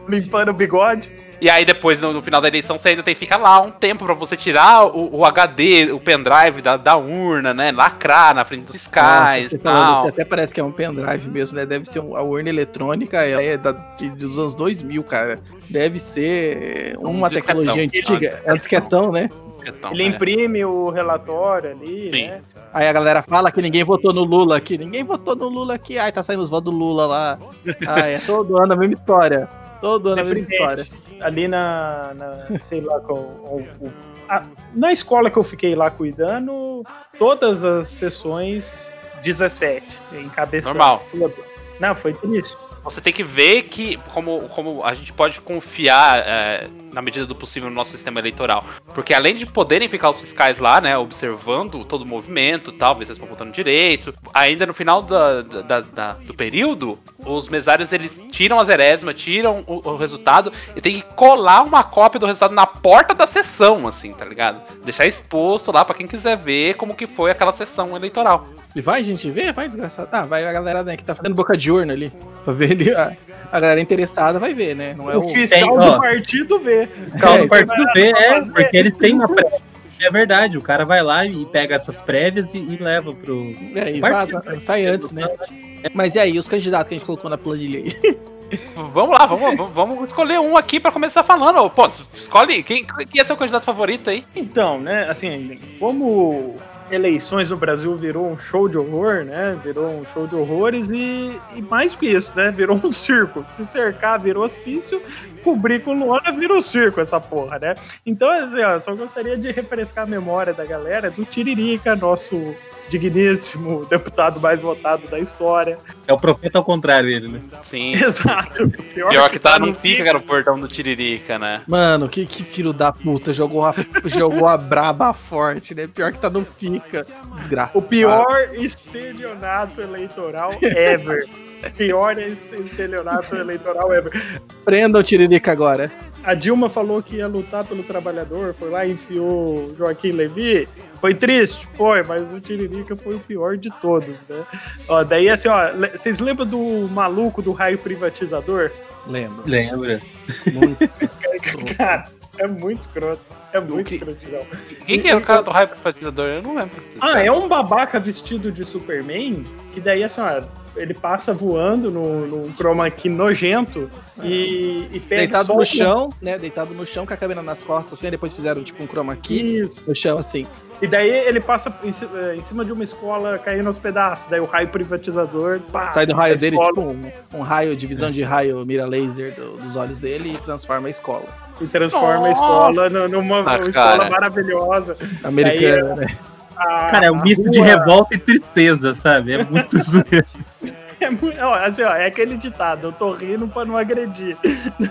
Limpando o bigode. E aí depois, no, no final da eleição, você ainda tem que ficar lá um tempo pra você tirar o, o HD, o pendrive da, da urna, né? Lacrar na frente dos fiscais e tal. que até parece que é um pendrive mesmo, né? Deve ser um- a urna eletrônica, ela é da, de- dos anos 2000, cara. Deve ser uma disquetão. tecnologia antiga. É um disquetão, né? Então, Ele é. imprime o relatório ali, Sim. né? Aí a galera fala que ninguém votou no Lula aqui. Ninguém votou no Lula aqui. Ai, tá saindo os votos do Lula lá. Ai, é todo ano a mesma história. Todo ano a mesma história. Ali na, na- sei lá, com, o- o- a- na escola que eu fiquei lá cuidando, todas as sessões 17, encabeçando. Normal. Todas. Não, foi triste. Você tem que ver que como, como a gente pode confiar é, na medida do possível no nosso sistema eleitoral. Porque além de poderem ficar os fiscais lá, né, observando todo o movimento tal, ver se eles estão votando direito, ainda no final da, da- da- do período, os mesários eles tiram a zerésima, tiram o, o resultado e tem que colar uma cópia do resultado na porta da sessão, assim, tá ligado? Deixar exposto lá pra quem quiser ver como que foi aquela sessão eleitoral. E vai, gente, ver? Vai, desgraçado. Ah, vai a galera né, que tá fazendo boca de urna ali. Pra ver ali. A, a galera interessada vai ver, né? Não é o o. fiscal Tem, do ó. partido vê. Fiscal É, do partido pra é, fazer. porque eles têm uma prévia. É verdade, o cara vai lá e pega essas prévias e, e leva pro. É, e Partido, vaza, sai antes, né? Mas e aí, os candidatos que a gente colocou na planilha aí? Vamos lá, vamos, vamos- escolher um aqui pra começar falando. Pô, escolhe quem, quem é seu candidato favorito aí? Então, né, assim, como eleições no Brasil virou um show de horror, né? Virou um show de horrores e, e mais que isso, né? Virou um circo. Se cercar virou hospício, cobrir com lona virou circo essa porra, né? Então, assim, ó, só gostaria de refrescar a memória da galera do Tiririca, nosso digníssimo deputado mais votado da história. É o profeta ao contrário, ele, né? Sim. Exato. Pior que tá, não fica, cara, o portão do Tiririca, né? Mano, que, que filho da puta. Jogou a, jogou a braba forte, né? Pior que tá no fica. Desgraça. O pior estelionato eleitoral ever. Pior estelionato eleitoral ever. Prenda o Tiririca agora. A Dilma falou que ia lutar pelo trabalhador, foi lá e enfiou Joaquim Levi. Foi triste? Foi, mas o Tiririca foi o pior de todos, né? Ó, daí assim, ó, vocês lembram do maluco do raio privatizador? Lembro. Lembra? Muito. Cara, é muito escroto. É muito escrotidão. Quem que é o cara do raio privatizador? Eu não lembro. Ah, é um babaca vestido de Superman, que daí assim, ó, ele passa voando no, num chroma key nojento e, e pega Deitado no chão, né? Deitado no chão com a câmera nas costas, assim. Depois fizeram tipo um chroma key Isso. no chão, assim. E daí ele passa em, eh, em cima de uma escola caindo aos pedaços. Daí o raio privatizador pá, Sai do raio dele, escola, tipo um, um raio, divisão de raio mira laser do- dos olhos dele e transforma a escola. E transforma a Nossa! escola nu- numa Ah, uma escola maravilhosa. Americana, né? A- Cara, é um a misto de rua- revolta e tristeza, sabe? É muito zoeiro. É, assim, ó, é aquele ditado, eu tô rindo pra não agredir.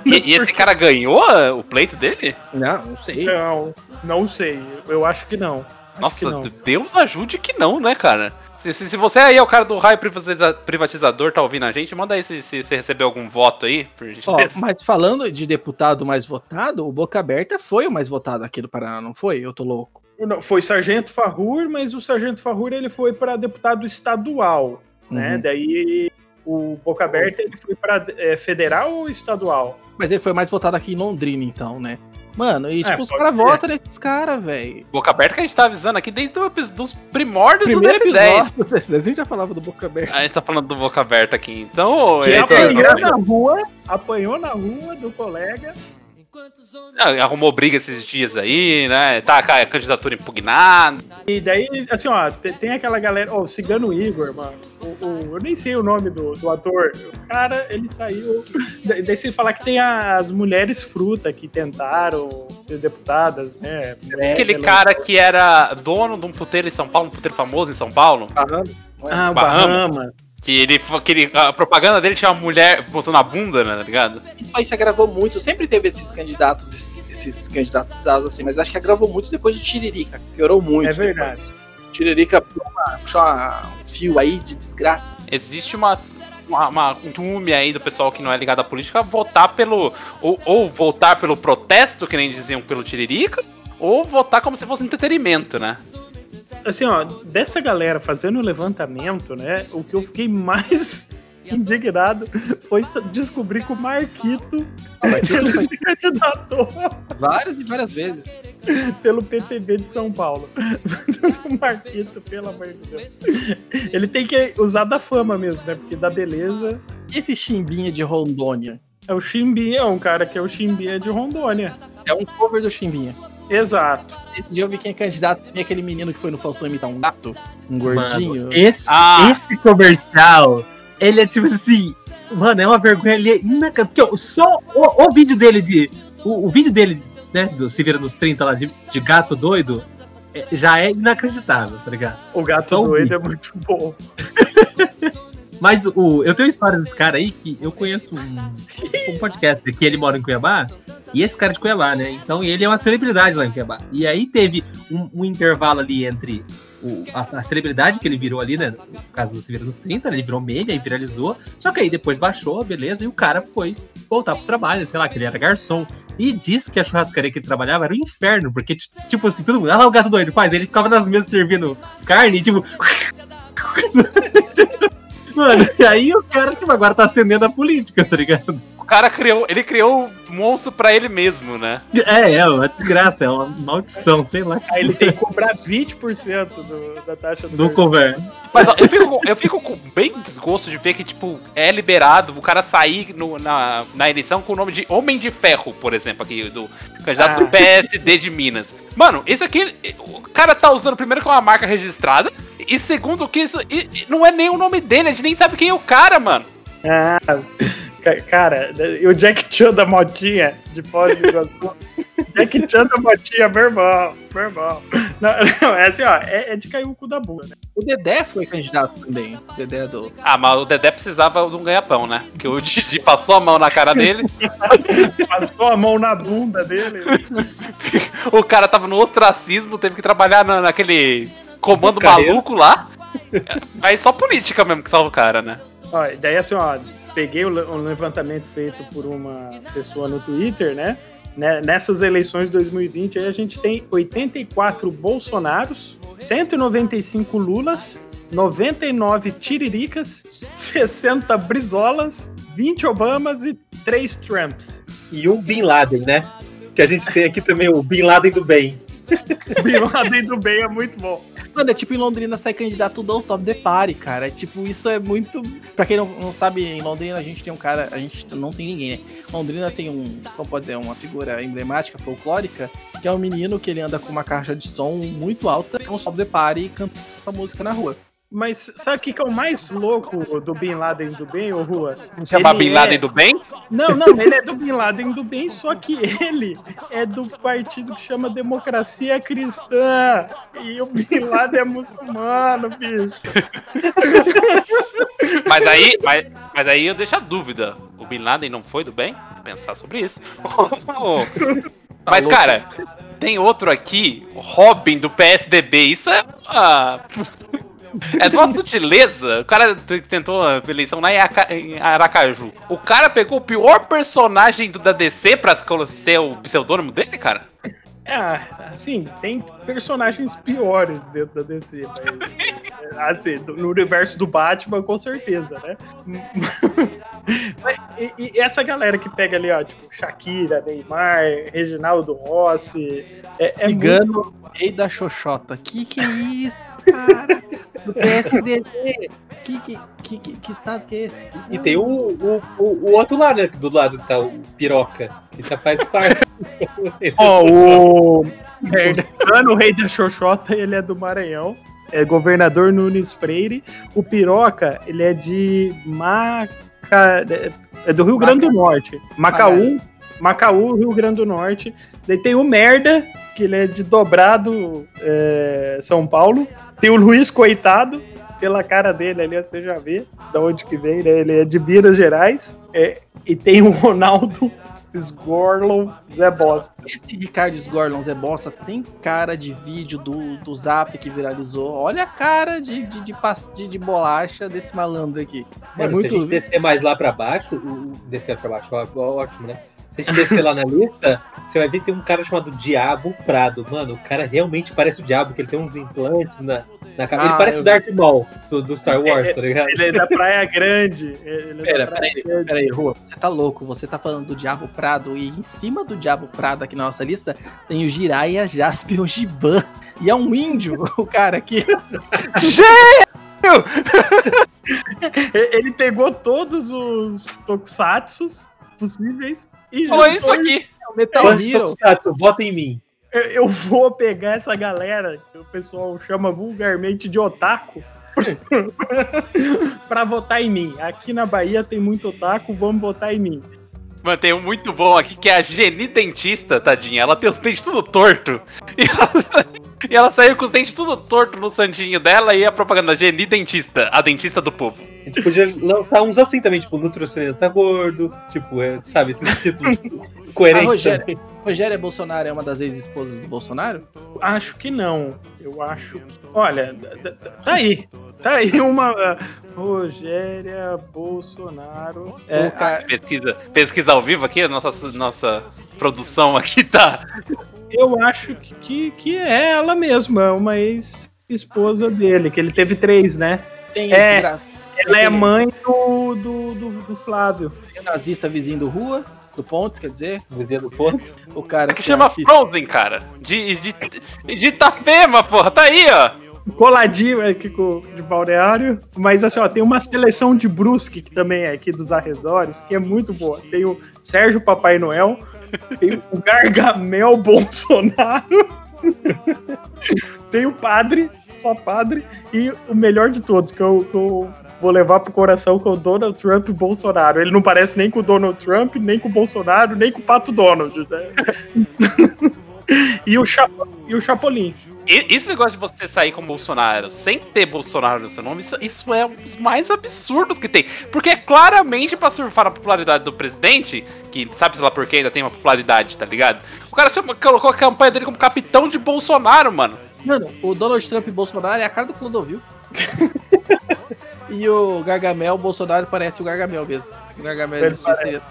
E, e esse cara ganhou o pleito dele? Não, não sei. Não, não sei. Eu acho que não. Acho Nossa, que não. Deus ajude que não, né, cara? Se, se, se você aí é o cara do raio privatiza- privatizador, tá ouvindo a gente, manda aí se, se você recebeu algum voto aí, por Ó, gentileza. mas falando de deputado mais votado, o Boca Aberta foi o mais votado aqui do Paraná, não foi? Eu tô louco. Não, Foi Sargento Farrur, mas o Sargento Farrur ele foi para deputado estadual, né? Uhum. Daí o Boca Aberta ele foi para federal ou estadual? Mas ele foi mais votado aqui em Londrina, então, né? Mano, e tipo, os pode caras votam nesses caras, velho. Boca aberta que a gente tá avisando aqui desde o dos primórdios Primeiro do DS10. episódio desse desenho já falava do Boca Aberta. A gente tá falando do boca aberta aqui, então. Que apanhou na rua, apanhou na rua do colega Arrumou briga esses dias aí, né? Tá com a candidatura impugnada. E daí, assim, ó, te- tem aquela galera. Ó, o Cigano Igor, mano. O, o- eu nem sei o nome do, do ator. O cara, ele saiu. da- Daí você falar que tem as mulheres fruta que tentaram ser deputadas, né? Aquele cara que era dono de um puteiro em São Paulo, um puteiro famoso em São Paulo, Ah, o Bahamas. Bahama. Que ele, que ele- a propaganda dele tinha uma mulher mostrando a bunda, né, tá ligado? Isso agravou muito. Sempre teve esses candidatos, esses candidatos bizarros assim, mas acho que agravou muito depois do Tiririca. Piorou muito. É verdade. depois. Tiririca puxou um fio aí de desgraça. Existe uma, uma, uma- um tume aí do pessoal que não é ligado à política votar pelo. Ou, ou votar pelo protesto, que nem diziam pelo Tiririca, ou votar como se fosse entretenimento, né? Assim, ó, dessa galera fazendo o levantamento, né? O que eu fiquei mais indignado foi descobrir que o Marquito ele se candidatou Várias e várias vezes. pelo PTB de São Paulo. o Marquito, pelo amor de Deus. Ele tem que usar da fama mesmo, né? Porque da beleza E esse chimbinha de Rondônia? é o Chimbinha, é um cara que é o Chimbinha de Rondônia. É um cover do chimbinha. Exato. Esse dia eu vi quem é candidato. Tem aquele menino que foi no Faustão imitar um gato. Um gordinho. Mano, esse, Ah. esse comercial, ele é tipo assim. Mano, é uma vergonha. Ele é inaca- Porque só o, o vídeo dele de. O, o vídeo dele, né? Do Se Vira nos 30 lá, de, de gato doido, é- já é inacreditável, tá ligado? O gato Só doido é muito bom. Mas o, eu tenho história desse cara aí que eu conheço um, um podcast que ele mora em Cuiabá. E esse cara é de Cuiabá, né? Então ele é uma celebridade lá em Cuiabá. E aí teve um, um intervalo ali entre o- a, a celebridade que ele virou ali, né? No caso do Vira nos 30, né, ele virou meme, aí viralizou. Só que aí depois baixou, beleza, e o cara foi voltar pro trabalho, sei lá, que ele era garçom. E disse que a churrascaria que ele trabalhava era um inferno, porque, ti- tipo assim, todo mundo, ah lá o gato doido faz, ele ficava nas mesas servindo carne, e, tipo. Mano, e aí o cara, tipo, agora tá acendendo a política, tá ligado? O cara criou. Ele criou um monstro pra ele mesmo, né? É, é uma desgraça, é uma maldição, sei lá. Aí ele tem que cobrar 20% do, da taxa do Do cover. Mas ó, eu fico, com- eu fico com bem desgosto de ver que, tipo, é liberado o cara sair no- na, na eleição com o nome de Homem de Ferro, por exemplo, aqui, do candidato do Ah. PSD de Minas. Mano, esse aqui, o cara tá usando primeiro que é uma marca registrada, e segundo que isso e- e não é nem o nome dele, a gente nem sabe quem é o cara, mano. Ah, ca- cara, e o Jack Chan da motinha de Foz do Iguaçu. Jack Chan da motinha, meu irmão, meu irmão. Não, não, é assim, ó, é, é de cair o cu da bunda, né? O Dedé foi candidato também. O Dedé do. Ah, mas o Dedé precisava de um ganha-pão, né? Porque o Didi passou a mão na cara dele, Passou a mão na bunda dele. o cara tava no ostracismo, teve que trabalhar na- naquele comando maluco lá. Aí só política mesmo que salva o cara, né? Ó, daí assim, ó, peguei um levantamento feito por uma pessoa no Twitter, né? Né, Nessas eleições de 2020 aí a gente tem 84 Bolsonaros, 195 Lulas, 99 Tiriricas, 60 Brizolas, 20 Obamas e 3 Trumps. E um Bin Laden, né? Que a gente tem aqui também o Bin Laden do bem. Bin do bem é muito bom. Mano, é tipo em Londrina sai candidato Don't Stop the Party, cara. É tipo, isso é muito. Pra quem não, não sabe, em Londrina a gente tem um cara. A gente não tem ninguém, né? Londrina tem um. Como pode dizer? Uma figura emblemática, folclórica, que é um menino que ele anda com uma caixa de som muito alta, Don't Stop the Party e canta essa música na rua. Mas sabe o que, que é o mais louco do Bin Laden do bem, ô Rua? Chamar Ele Bin Laden é- do bem? Não, não, ele é do Bin Laden do bem, só que ele é do partido que chama Democracia Cristã. E o Bin Laden é muçulmano, bicho. Mas aí, mas, mas aí eu deixo a dúvida. O Bin Laden não foi do bem? Vou pensar sobre isso. mas, louco. cara, tem outro aqui, Robin do PSDB. Isso é uma. É de uma sutileza. O cara tentou a eleição lá em, Aca- em Aracaju. O cara pegou o pior personagem do da DC pra ser o pseudônimo dele, cara. É, assim, tem personagens piores dentro da DC, mas. é, Assim, no universo do Batman, com certeza, né? Mas, e, e essa galera que pega ali, ó, tipo, Shakira, Neymar, Reginaldo Rossi. É, é muito- Cigano, rei da Xoxota. Que que é isso, cara? Do PSDB. Que, que, que, que, que estado que é esse? E tem o, o, o, o outro lado, né? Do lado que tá o Piroca, que já faz parte. Ó, o. Merda. O rei da Xoxota, ele é do Maranhão. É governador Nunes Freire. O Piroca, ele é de Maca... É do Rio Grande do Norte. Macaú. Macaú, Rio Grande do Norte. Daí tem o Merda, que ele é de Dobrado, é, São Paulo. Tem o Luiz Coitado, pela cara dele ali, você já vê da onde que vem, né? Ele é de Minas Gerais. É, e tem o Ronaldo Sgorlon Zé Bosta. Esse Ricardo Sgorlon Zé Bosta tem cara de vídeo do, do Zap que viralizou. Olha a cara de, de, de, de, de bolacha desse malandro aqui. é Mano, se a muito. gente descer mais lá pra baixo, o- descer pra baixo, ó, ó, ótimo, né? Se a gente descer lá na lista, você vai ver que tem um cara chamado Diabo Prado. Mano, o cara realmente parece o Diabo, que ele tem uns implantes na, na cabeça. Ah, ele parece eu o Darth Maul do, do Star Wars, É, tá ligado? Ele é da Praia Grande. Ele é Pera, Praia peraí, Grande. peraí, Rua. Você tá louco? Você tá falando do Diabo Prado e em cima do Diabo Prado aqui na nossa lista tem o Jiraiya Jaspion Giban. E é um índio, o cara aqui. Ele pegou todos os tokusatsus possíveis e Falou isso aqui. É o Metal Hero. Vota em mim. Eu- Eu vou pegar essa galera, que o pessoal chama vulgarmente de otaku, pra votar em mim. Aqui na Bahia tem muito otaku, vamos votar em mim. Mano, tem um muito bom aqui que é a Geni Dentista, tadinha. Ela tem os dentes tudo torto. E ela, e ela saiu com os dentes tudo torto no santinho dela e a propaganda Geni Dentista, a dentista do povo. A gente podia lançar uns assim também, tipo, nutricionista tá gordo, tipo, é, sabe, esses títulos tipo, coerentes. Rogéria, também. Rogéria Bolsonaro é uma das ex-esposas do Bolsonaro? Acho que não. Eu acho que. Olha, tá aí. Tá aí uma. uh, Rogéria Bolsonaro. É, a- Pesquisa, pesquisa ao vivo aqui, a nossa, nossa produção aqui tá. Eu acho que, que, que é ela mesma, é uma ex-esposa dele, que ele teve três, né? tem É. desgraça. Ela é mãe do, do, do, do Flávio. Tem o nazista vizinho do Rua, do Pontes, quer dizer, Vizinha do ponto. o cara Que chama aqui- Frozen, cara. De, de, de Itapema, porra. Tá aí, ó. Coladinho aqui com, de balneário. Mas assim, ó, tem uma seleção de Brusque, que também é aqui dos arredores, que é muito boa. Tem o Sérgio Papai Noel, tem o Gargamel Bolsonaro, tem o padre, só padre, e o melhor de todos, que eu, que vou levar pro coração, que é o Donald Trump Bolsonaro. Ele não parece nem com o Donald Trump, nem com o Bolsonaro, nem com o Pato Donald. Né? e, o Chapo, e o Chapolin. Esse negócio de você sair com Bolsonaro sem ter Bolsonaro no seu nome, isso, isso é um dos mais absurdos que tem. Porque é claramente pra surfar a popularidade do presidente, que sabe sei lá por que ainda tem uma popularidade, tá ligado? O cara chama- colocou a campanha dele como capitão de Bolsonaro, mano. Mano, o Donald Trump e Bolsonaro é a cara do Clodovil. e o Gargamel, o Bolsonaro parece o Gargamel mesmo. O Gargamel existia, seria-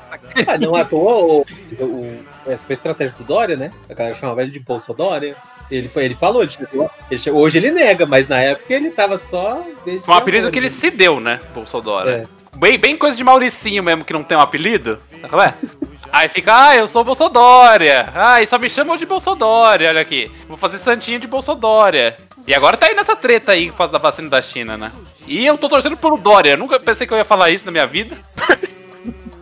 Ah, não à toa, o, o, essa foi a estratégia do Dória, né? A galera chamava ele de Bolsodória. Ele, foi, ele falou, ele chegou, ele chegou- hoje ele nega, mas na época ele tava só. Foi um apelido que ele né? se deu, né? Bolsonaro. É. Bem, bem coisa de Mauricinho mesmo, que não tem um apelido. Sabe qual é? Aí fica, ah, eu sou Bolsodória. Ah, e só me chamam de Bolsodória, olha aqui. Vou fazer santinho de Bolsodória. E agora tá aí nessa treta aí por causa da vacina da China, né? E eu tô torcendo pelo Dória. Nunca pensei que eu ia falar isso na minha vida.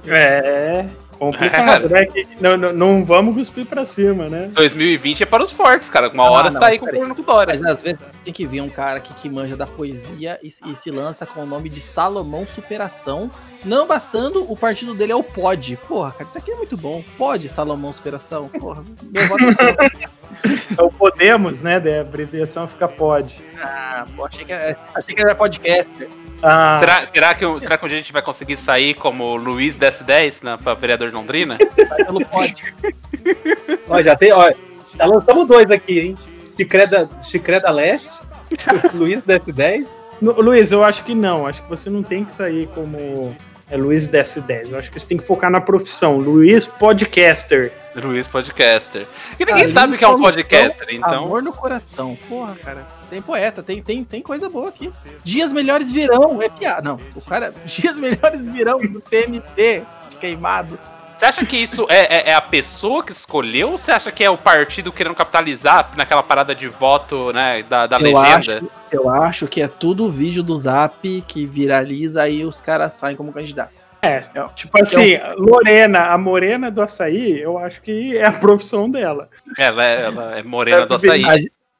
É complicado, né? Que não, não, não vamos cuspir pra cima, né? 2020 é para os fortes, cara. Uma Ah, hora não, tá aí com o Dória. Mas às vezes tem que ver um cara que, que manja da poesia e, e se lança com o nome de Salomão Superação. Não bastando, o partido dele é o POD. Porra, cara, isso aqui é muito bom. POD, Salomão Superação. Porra, meu voto é assim. Então Podemos, né? Da abreviação fica pode. Ah, pô, achei que, era- achei que era podcast. Ah, Será, será, que, um- será que um dia a gente vai conseguir sair como Luiz DS10 na, pra vereador de Londrina? Pelo POD. Ó, já tem, ó, já lançamos dois aqui, hein? Chicreda, Chicreda Leste, Luiz DS10. No- Luiz, eu acho que não. Acho que você não tem que sair como é, Luiz DS10. Eu acho que você tem que focar na profissão. Luiz Podcaster. Luiz Podcaster. E ninguém sabe o que é um podcaster, então. Amor no coração. Porra, cara. Tem poeta, tem, tem, tem coisa boa aqui. Dias melhores virão. É piada. Não, o cara. Dias melhores virão do TMT. Queimados. Você acha que isso é, é- é a pessoa que escolheu ou você acha que é o partido querendo capitalizar naquela parada de voto, né, da, da Eu legenda? acho, eu acho que é tudo vídeo do Zap que viraliza e os caras saem como candidato. É, tipo assim, Lorena, a morena do açaí, eu acho que é a profissão dela. Ela, é- ela é morena do açaí.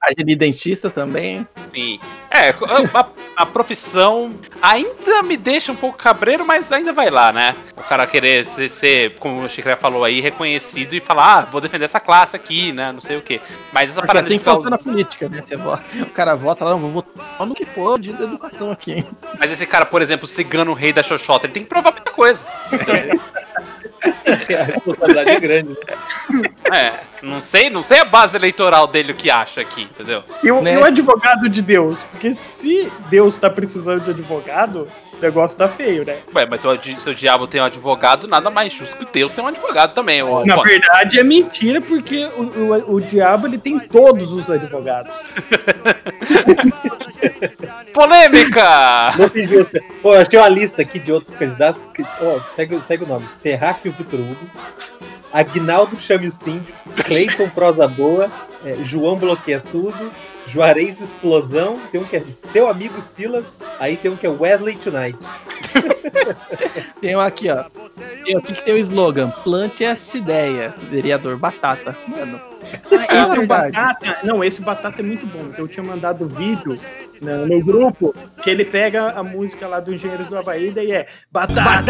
A Geni dentista também. Sim. É, a, a- a profissão ainda me deixa um pouco cabreiro, mas ainda vai lá, né? O cara querer ser, ser, como o Chicré falou aí, reconhecido e falar, ah, vou defender essa classe aqui, né? Não sei o quê. Mas essa Porque parada assim de ficar funciona na política, né? Você vota, o cara vota lá, não, vou votar no que for de educação aqui. hein? Mas esse cara, por exemplo, cigano rei da Xoxota, ele tem que provar muita coisa. A responsabilidade é grande. né? É, não sei, não sei a base eleitoral dele o que acha aqui, entendeu? E o, Né? e o advogado de Deus? Porque se Deus tá precisando de advogado, o negócio tá feio, né? Ué, mas se o, se o diabo tem um advogado, nada mais justo que Deus tem um advogado também. ô, Na pô. verdade é mentira, porque o, o, o diabo ele tem todos os advogados. Polêmica! Pô, eu achei uma lista aqui de outros candidatos. Que, segue, segue o nome: Terráqueo Vitor Hugo, Agnaldo Chame o Síndio, Cleiton Prosa Boa, é, João Bloqueia Tudo, Juarez Explosão, tem um que é Seu Amigo Silas, aí tem um que é Wesley Tonight. Tem um aqui, ó. Tem aqui que tem o slogan: plante essa ideia. Vereador Batata. Mano. Ah, é esse verdade. batata, não, esse batata é muito bom. Eu tinha mandado vídeo no, no grupo que ele pega a música lá do Engenheiros do Havaí e é batata,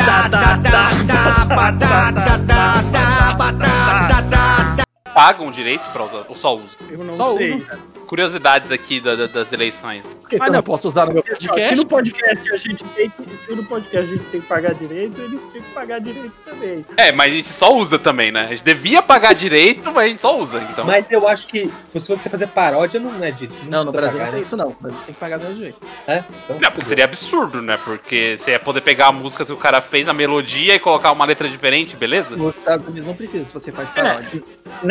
Pagam direito pra usar, ou só usam? Eu não Só sei. usa. Curiosidades aqui da- da- das eleições. Porque Ah, eu não. posso usar no meu Se podcast. no podcast a gente tem que, se no podcast a gente tem que pagar direito, eles têm que pagar direito também. É, mas a gente só usa também, né? A gente devia pagar direito, mas a gente só usa, então. Mas eu acho que se você fazer paródia, não é de. Não, no Brasil pagar, não tem né? isso não. Mas você tem que pagar do mesmo jeito. É? Então, Não, porque seria absurdo, né? Porque você ia poder pegar a música que o cara fez, a melodia e colocar uma letra diferente, beleza? Nos Estados Unidos não precisa, se você faz paródia.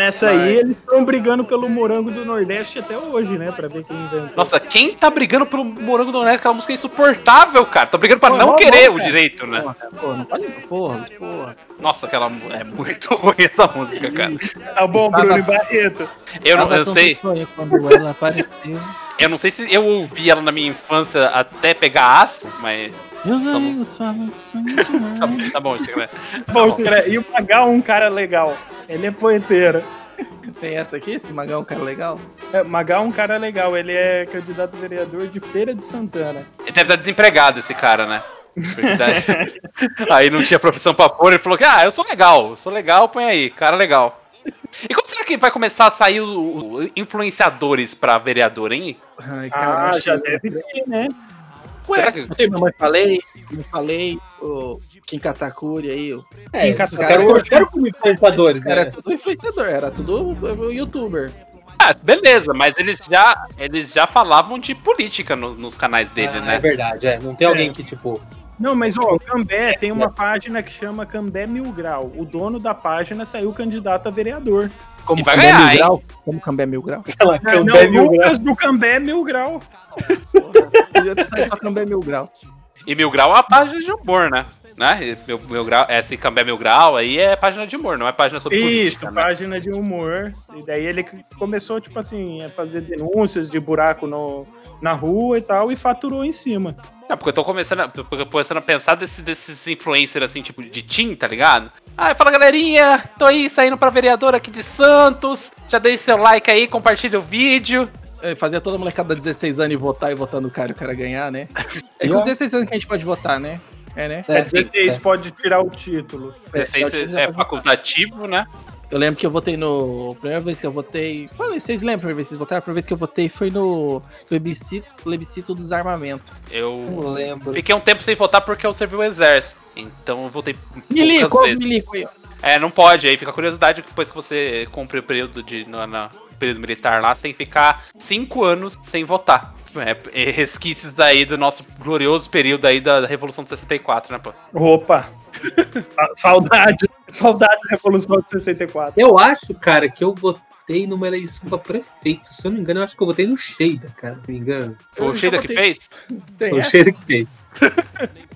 Nessa Mas- aí, eles estão brigando pelo morango do Nordeste até hoje, né? Pra ver quem inventou. Nossa, quem tá brigando pelo Morango do Nordeste? Aquela música é insuportável, cara. Tá brigando pra Pô, não mó querer bom, o direito, né? Porra, porra, não fale porra, porra. Nossa, aquela é muito ruim essa música, cara. Tá bom, Bruno e Barreto. Eu não eu sei, quando ela apareceu. eu não sei se eu ouvi ela na minha infância até pegar aço, mas Meus bom. amigos falam que sou tá, bom, tá bom, Chico, né? Bom, cara, e o Magal é um cara legal. Ele é poeteiro. Tem essa aqui, esse Magão, um cara legal? É, Magal é um cara legal. Ele é candidato a vereador de Feira de Santana. Ele deve estar desempregado, esse cara, né? Aí não tinha profissão pra pôr, ele falou que, ah, eu sou legal, eu sou legal, põe aí, cara legal. E quando será que vai começar a sair o- o- influenciadores pra vereador, hein? Ai, Ah, acho já deve ter, né? Ué, Será que- não mamãe falei, não falei, o Kim Katakuri aí, o É, catou- caras torceram como influenciadores, né? é tudo influenciador, era tudo youtuber. Ah, beleza, mas eles já, eles já falavam de política nos, nos canais dele, Ah, É né? verdade, é. Não tem alguém que, tipo. Não, mas ó, o Cambé tem uma página que chama Cambé Mil Grau. O dono da página saiu candidato a vereador. Como vai Cambé ganhar, Mil hein? Grau? Como Cambé Mil Grau? Aquela Não, Cambé não, Mil Grau. Lucas do Cambé Mil Grau. Podia ter saído só Cambé Mil Grau. E Mil Grau é uma página de humor, né? Né? Mil, Mil Grau, esse Cambé Mil Grau aí é página de humor, não é página sobre Isso, política, né? página de humor. E daí ele começou, tipo assim, a fazer denúncias de buraco no, na rua e tal, e faturou em cima. Não, porque eu tô começando a, tô começando a pensar desse- desses influencers assim, tipo, de Tim, tá ligado? Ah, fala galerinha, tô aí saindo pra vereador aqui de Santos. Já dei seu like aí, compartilha o vídeo. É, Fazia toda molecada de 16 anos e votar e votar no cara e o cara ganhar, né? É com 16 anos que a gente pode votar, né? É, né? É, 16 pode tirar o título. É, 16 já é, votar. facultativo, né? Eu lembro que eu votei no. A primeira vez que eu votei. Falei, vocês lembram a primeira vez que vocês votaram? A primeira vez que eu votei foi no plebiscito, plebiscito do desarmamento. Eu Não lembro. fiquei um tempo sem votar porque eu servi o exército. Então eu votei Milico, milico. É, não pode, aí fica a curiosidade depois que você cumpre o período de no, no período militar lá, que ficar cinco anos sem votar. É, é resquícios daí do nosso glorioso período aí da, da Revolução de 64, né, pô? Opa! Sa- saudade! Saudade da Revolução de 64. Eu acho, cara, que eu votei numa eleição pra prefeito. Se eu não me engano, eu acho que eu votei no Sheida, cara. Se não me engano. Foi o Sheida que fez? Tem Foi o? Sheida que fez.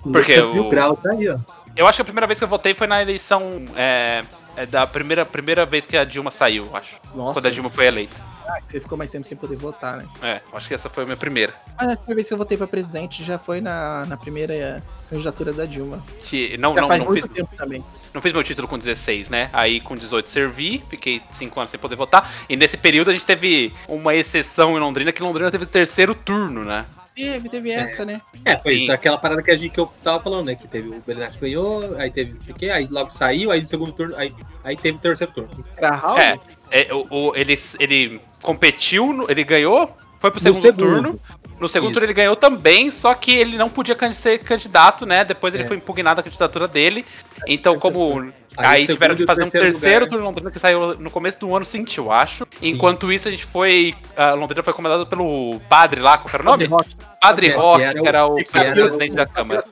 Porque Lucas o- Mil Grau tá aí, ó. Eu acho que a primeira vez que eu votei foi na eleição. É, é da primeira, primeira vez que a Dilma saiu, acho. Nossa, Quando a Dilma foi eleita. ah, você ficou mais tempo sem poder votar, né? É, acho que essa foi a minha primeira. Mas a primeira vez que eu votei pra presidente já foi na, na primeira eh, candidatura da Dilma. Que não, Já não, faz não, muito fiz, tempo também. não fiz meu título com 16, né? Aí com 18 servi, fiquei 5 anos sem poder votar. E nesse período a gente teve uma exceção em Londrina, que Londrina teve o terceiro turno, né? Teve, teve essa, né? É, foi Sim. daquela parada que a gente que eu tava falando, né? Que teve o Belinati ganhou, aí teve o quê, aí logo saiu, aí no segundo turno, aí, aí teve o terceiro turno. Era House? É, é, o, o- ele, ele competiu, ele ganhou, foi pro segundo, segundo. turno. No segundo Isso. turno ele ganhou também, só que ele não podia ser candidato, né? Depois ele É. foi impugnada a candidatura dele. Então, como. Aí Aí, tiveram que fazer um terceiro turno Londrina que saiu no começo do ano seguinte, eu acho. Enquanto isso, a gente foi. A Londrina foi comandada pelo padre lá, qual era o nome? Rock. Padre É, que Rock, era que o- era o, que era era o o- presidente da Câmara.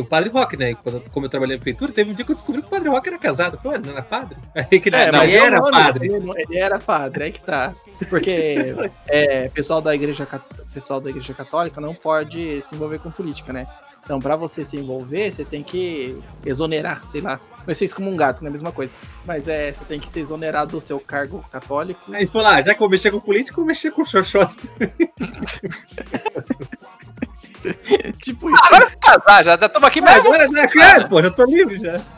O Padre Rock, né? Quando, como eu trabalhei na prefeitura, teve um dia que eu descobri que o Padre Rock era casado. Pô, não era padre? Aí que ele, É, não, ele é era nome, padre. Ele, era padre, aí que tá. Porque é, pessoal, da igreja, pessoal da igreja católica não pode se envolver com política, né? Então, pra você se envolver, você tem que exonerar, sei lá. Como um gato, não é a mesma coisa. Mas é, você tem que se exonerar do seu cargo católico. Aí falou, ah, já que eu mexer com político, eu mexer com xoxota. tipo isso. Casar, já estamos aqui mesmo. Agora já, cara, pô, já tô livre já.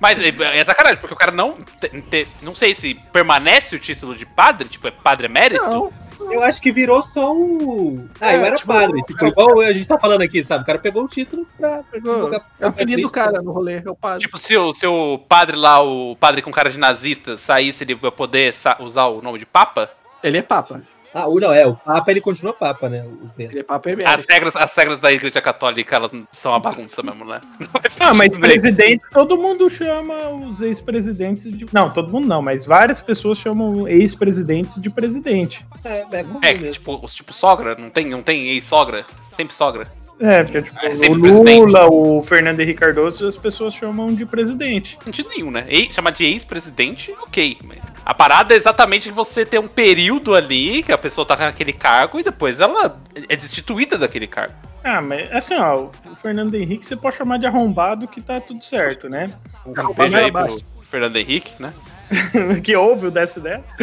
Mas é é sacanagem, porque o cara não. te- te- não sei se permanece o título de padre, tipo, é padre emérito. Não, Eu acho que virou só o. Ah, É, eu era tipo, padre. Tipo, igual a gente tá falando aqui, sabe? O cara pegou o título pra. pegou. É o apelido do cara no rolê, é o padre. Tipo, se o seu padre lá, o padre com cara de nazista, saísse, ele vai poder sa- usar o nome de Papa? Ele é papa. Ah, o não, é. O Papa ele continua Papa, né? O Pedro. Ele é papa As emérito. regras, as regras da igreja católica, elas são uma bagunça mesmo, né? Ah, mas presidente, todo mundo chama os ex-presidentes de. Não, todo mundo não, mas várias pessoas chamam ex-presidentes de presidente. É, é, É, mesmo. tipo, os tipo sogra, não tem, não tem ex-sogra? Sempre sogra. É, porque tipo, É, o Lula, presidente. o Fernando Henrique Cardoso, as pessoas chamam de presidente. Não sentido nenhum, né? Ei, chamar de ex-presidente, ok. Mas a parada é exatamente você ter um período ali que a pessoa tá naquele cargo e depois ela é destituída daquele cargo. Ah, mas assim, ó, o Fernando Henrique você pode chamar de arrombado que tá tudo certo, né? Um Arrombado beijo aí pro. Fernando Henrique, né? que houve o desce desce.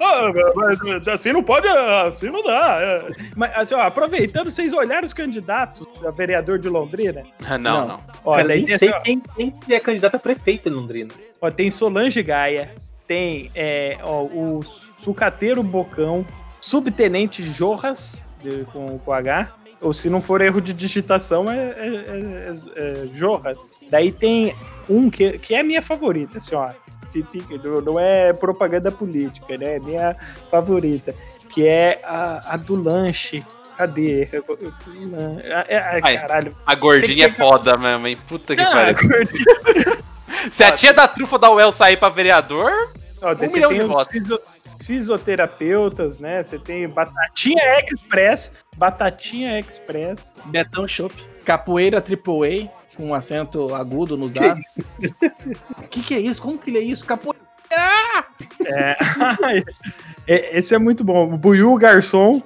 Ah, mas assim não pode, assim não dá. é. Mas assim, ó, aproveitando, vocês olharam os candidatos a vereador de Londrina? não, Não. não. Cara, daí nem tem, sei assim, ó, quem, quem que é candidato a prefeito em Londrina. ó, tem Solange Gaia, tem é, ó, o Sucateiro Bocão, Subtenente Jorras, de- com, com H, ou se não for erro de digitação, é, é, é- é Jorras. Daí tem um que, que é a minha favorita, assim, ó. não- é propaganda política, né? É minha favorita. Que é a, a do lanche. Cadê? É, é, é, Ai. caralho. A gordinha Tem é que- foda mesmo, hein? Puta que Ah, pariu. Se a tia da trufa da UEL sair pra vereador, Ó, Um você milhão tem os fisio- fisioterapeutas, né? Você tem Batatinha Express, Batatinha Express. Betão Shop. Capoeira Triple A, com um acento agudo nos As. O que, que é isso? Como que ele é isso? Capoeira! É, É, esse é muito bom. O Buiu Garçom.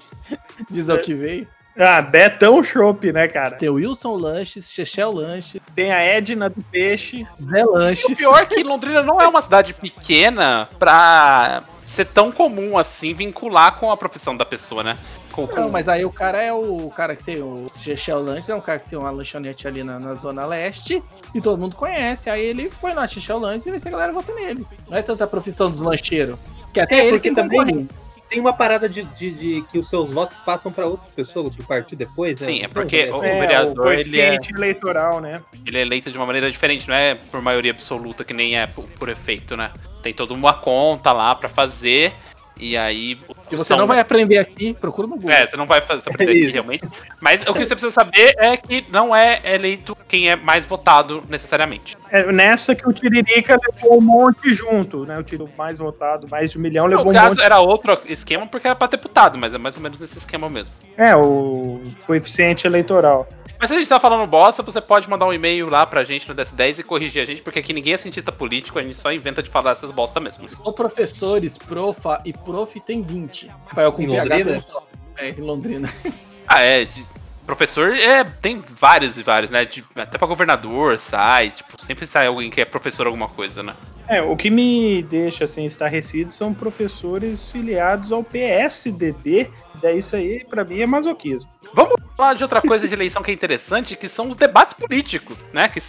Diz ao que veio. Ah, Betão Shop, né, cara? Tem o Wilson Lanches, Chechel Lanches, Tem a Edna do Peixe. Zé o Lanches. pior é que Londrina não é uma cidade pequena pra ser tão comum assim vincular com a profissão da pessoa, né? Com, com- Não, mas aí o cara é o, o cara que tem o Chechel Lanches, é um cara que tem uma lanchonete ali na, na Zona Leste e todo mundo conhece. Aí ele foi lá, Chechel Lanches, e vai ser a galera vota nele. Não é tanta profissão dos lancheiros. Que até É, ele porque tem também também. Tem uma parada de, de, de que os seus votos passam pra outras pessoas do partido depois, né? Sim, é Não, porque o é, vereador, o ele é- eleitoral, né? ele é eleito de uma maneira diferente, não é por maioria absoluta, que nem é por, por efeito, né? Tem toda uma conta lá pra fazer, e aí. Que você são- não vai aprender aqui, procura no Google. É, você não vai fazer essa aprender aqui Isso. realmente. Mas o que você precisa saber é que não é eleito quem é mais votado necessariamente. É nessa que o Tiririca levou um monte junto, né? O tiro mais votado, mais de um milhão, levou No um caso, monte. era outro esquema porque era pra deputado, mas é mais ou menos nesse esquema mesmo. É, o coeficiente eleitoral. Mas se a gente tá falando bosta, você pode mandar um e-mail lá pra gente no DS10 e corrigir a gente, porque aqui ninguém é cientista político, a gente só inventa de falar essas bosta mesmo. Ou professores, profa e prof tem 20. Rafael com Em PH Londrina? É, em Londrina. Ah, é. de- professor é, tem vários e vários, né? De- até pra governador sai, tipo, sempre sai alguém que é professor alguma coisa, né? É, o que me deixa assim estarrecido são professores filiados ao PSDB. Daí isso aí, pra mim, é masoquismo. Vamos falar de outra coisa de eleição que é interessante, que são os debates políticos, né? Que,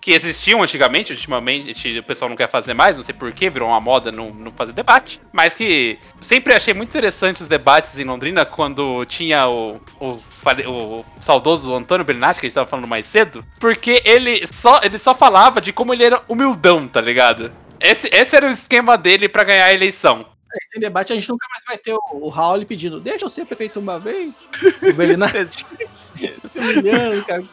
que existiam antigamente, ultimamente o pessoal não quer fazer mais, não sei porquê, virou uma moda não, não fazer debate. Mas que sempre achei muito interessante os debates em Londrina quando tinha o, o, o saudoso Antônio Bernatti, que a gente tava falando mais cedo, porque ele só, ele só falava de como ele era humildão, tá ligado? Esse, esse era o esquema dele pra ganhar a eleição. Sem debate, a gente nunca mais vai ter o, o Raul pedindo, deixa eu ser prefeito uma vez. O Belinati se humilhando, cara.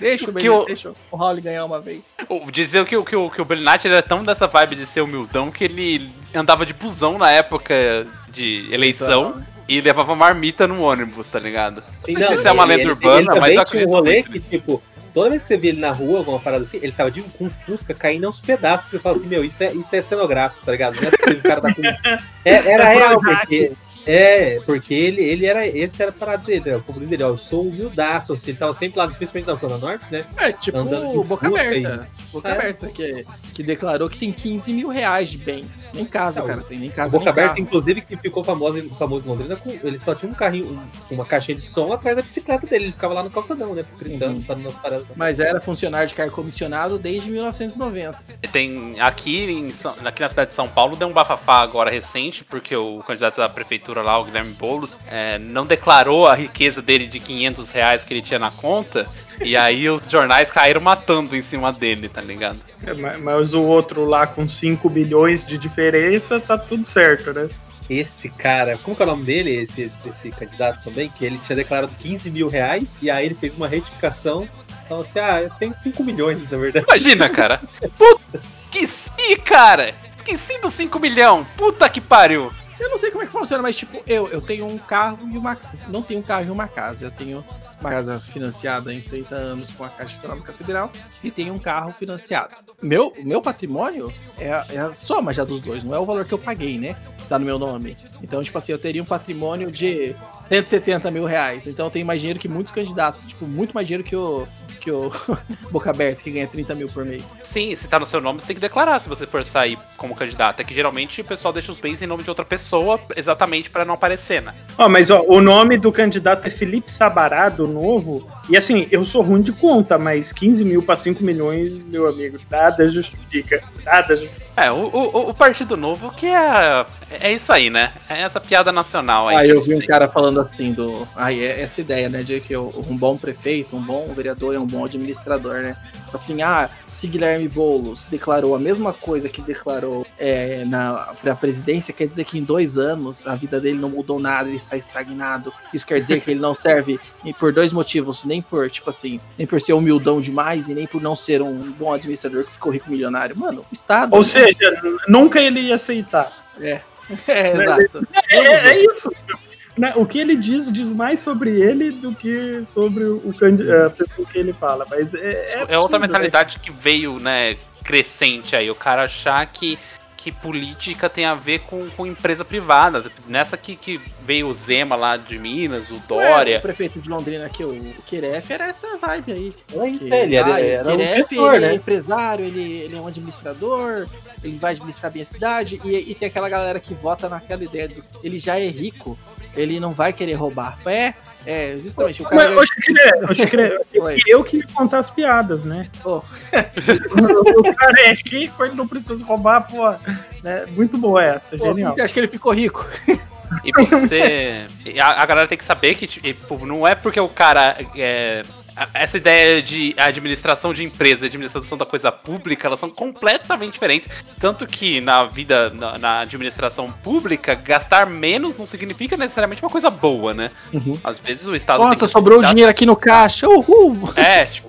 Deixa o Belinati, o- deixa o Raul ganhar uma vez. O- Dizer que, o- que, o- que o Bellinati era tão dessa vibe de ser humildão que ele andava de busão na época de eleição e levava marmita no ônibus, tá ligado? Sim, sei se é uma lenda ele, urbana, ele também mas eu tinha um acredito rolê que, tipo, toda vez que você vê ele na rua, alguma parada assim, ele tava de, com um fusca caindo aos pedaços, você fala assim, meu, isso é, isso é cenográfico, tá ligado? Não é possível o cara tá com... É, era É real, porque... É, porque ele, ele era. Esse era a parada dele, o comunismo dele, ó. Eu sou humildaço, assim, ele tava sempre lá, principalmente na Zona Norte, né? É, tipo Andando Boca Aberta. Boca É. Aberta, que, que declarou que tem 15 mil reais de bens. Nem casa, Não, cara, tem nem casa Boca nem Aberta, carro. inclusive, que ficou famoso, famoso em Londrina, com, ele só tinha um carrinho, um- uma caixinha de som atrás da bicicleta dele. Ele ficava lá no calçadão, né? Gritando, Uhum. falando nas paradas. Mas era funcionário de cargo comissionado desde 1990. Tem aqui, em aqui na cidade de São Paulo deu um bafafá agora recente, porque o candidato da prefeitura lá, o Guilherme Boulos, é, não declarou a riqueza dele de 500 reais que ele tinha na conta, e aí os jornais caíram matando em cima dele, tá ligado? É, ma- Mas o outro lá com 5 bilhões de diferença, tá tudo certo, né? Esse cara, como que é o nome dele, esse, esse candidato também, que ele tinha declarado 15 mil reais e aí ele fez uma retificação. Falou assim: ah, eu tenho 5 milhões, na verdade. Imagina, cara. Puta, esqueci, cara. Esqueci dos 5 milhões. Puta que pariu. Eu não sei como é que funciona, mas tipo, eu, eu tenho um carro e uma. Não tenho um carro e uma casa. Eu tenho uma casa financiada em 30 anos com a Caixa Econômica Federal e tenho um carro financiado. Meu, meu patrimônio é, é a soma já dos dois, não é o valor que eu paguei, né? Tá no meu nome. Então, tipo assim, eu teria um patrimônio de 170 mil reais. Então eu tenho mais dinheiro que muitos candidatos. Tipo, muito mais dinheiro que o. Que o Boca Aberta, que ganha 30 mil por mês. Sim, se tá no seu nome, você tem que declarar se você for sair como candidato. É que geralmente o pessoal deixa os bens em nome de outra pessoa, exatamente pra não aparecer, né? Ó, mas ó, o nome do candidato é Felipe Sabará, do Novo. E assim, eu sou ruim de conta, mas 15 mil pra 5 milhões, meu amigo, nada justifica. Nada justifica. É, o, o, o Partido Novo que é. É isso aí, né? É essa piada nacional aí. Ah, eu vi um cara falando assim do. Aí é essa ideia, né? De que o- um bom prefeito, um bom vereador é um bom administrador, né? Assim, ah, se Guilherme Boulos declarou a mesma coisa que declarou é, na pra presidência, quer dizer que em dois anos a vida dele não mudou nada, ele está estagnado. Isso quer dizer que ele não serve e por dois motivos, nem por, tipo assim, nem por ser humildão demais e nem por não ser um bom administrador que ficou rico milionário. Mano, o Estado. Ou seja, nunca ele ia aceitar. é, exato. É, é- é isso. Né, O que ele diz diz mais sobre ele do que sobre o candi- a pessoa que ele fala. Mas é, é, É absurdo, outra né? mentalidade que veio, né, crescente aí. O cara achar que, que política tem a ver com, com empresa privada. Nessa que, que veio o Zema lá de Minas, o Ué, Dória. o prefeito de Londrina aqui, o, Kiref, era essa vibe aí. Que, ele era, ah, era um Kiref, gestor, ele é né? empresário, ele, ele é um administrador, ele vai administrar bem a cidade, e, e tem aquela galera que vota naquela ideia do ele já é rico, ele não vai querer roubar. É, é, justamente, o cara... Mas, Chicré, Oi. eu que ia contar as piadas, né? Pô. o cara é rico, ele não precisa roubar, pô. Né? Muito boa essa, Pô, genial. você acha que ele ficou rico? E você. a, a galera tem que saber que, tipo, não é porque o cara. é, essa ideia de administração de empresa e administração da coisa pública, elas são completamente diferentes. Tanto que na vida, na, na administração pública, gastar menos não significa necessariamente uma coisa boa, né? Uhum. Às vezes o Estado. Nossa, sobrou dinheiro aqui no caixa, uhul! É, tipo.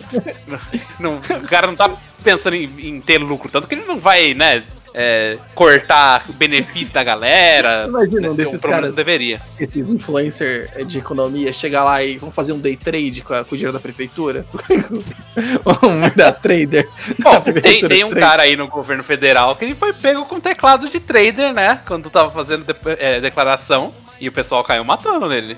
não, o cara não tá pensando em, em ter lucro, tanto que ele não vai, né? É, cortar o benefício da galera. Imagina um né, desses menos caras, deveria. esses influencer de economia, chegar lá e vamos fazer um day trade com, a- com o dinheiro da prefeitura? Vamos dar trader. Bom, da tem, tem um cara aí no governo federal que ele foi pego com teclado de trader, né? Quando tava fazendo de- é, declaração. E o pessoal caiu matando nele.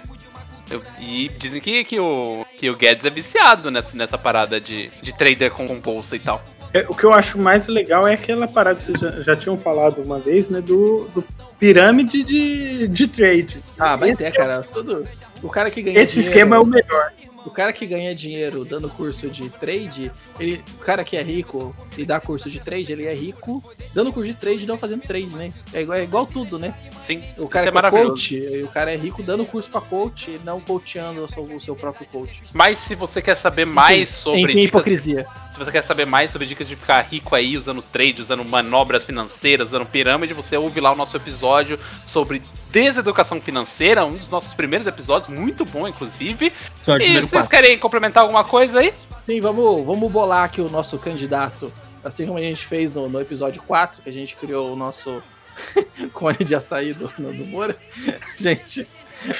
E dizem que, que, o, que o Guedes é viciado nessa, nessa parada de, de trader com, com bolsa e tal. É, o que eu acho mais legal é aquela parada que vocês já, já tinham falado uma vez, né? Do, do pirâmide de, de trade. Ah, mas é, cara. Tudo. O cara que ganha Esse dinheiro- esquema é o melhor. O cara que ganha dinheiro dando curso de trade, ele, o cara que é rico e dá curso de trade, ele é rico dando curso de trade e não fazendo trade, né? É igual, é igual tudo, né? Sim, O cara é é coach, e o cara é rico dando curso pra coach e não coachando o seu, o seu próprio coach. mas se você quer saber mais sobre Enfim, dicas, hipocrisia. se você quer saber mais sobre dicas de ficar rico aí usando trade, usando manobras financeiras, usando pirâmide, você ouve lá o nosso episódio sobre deseducação financeira, um dos nossos primeiros episódios, muito bom inclusive. Só E vocês passo. querem complementar alguma coisa aí? Sim, vamos, vamos bolar aqui o nosso candidato. Assim como a gente fez no, no episódio 4, que a gente criou o nosso cone de açaí do, do Moura. A gente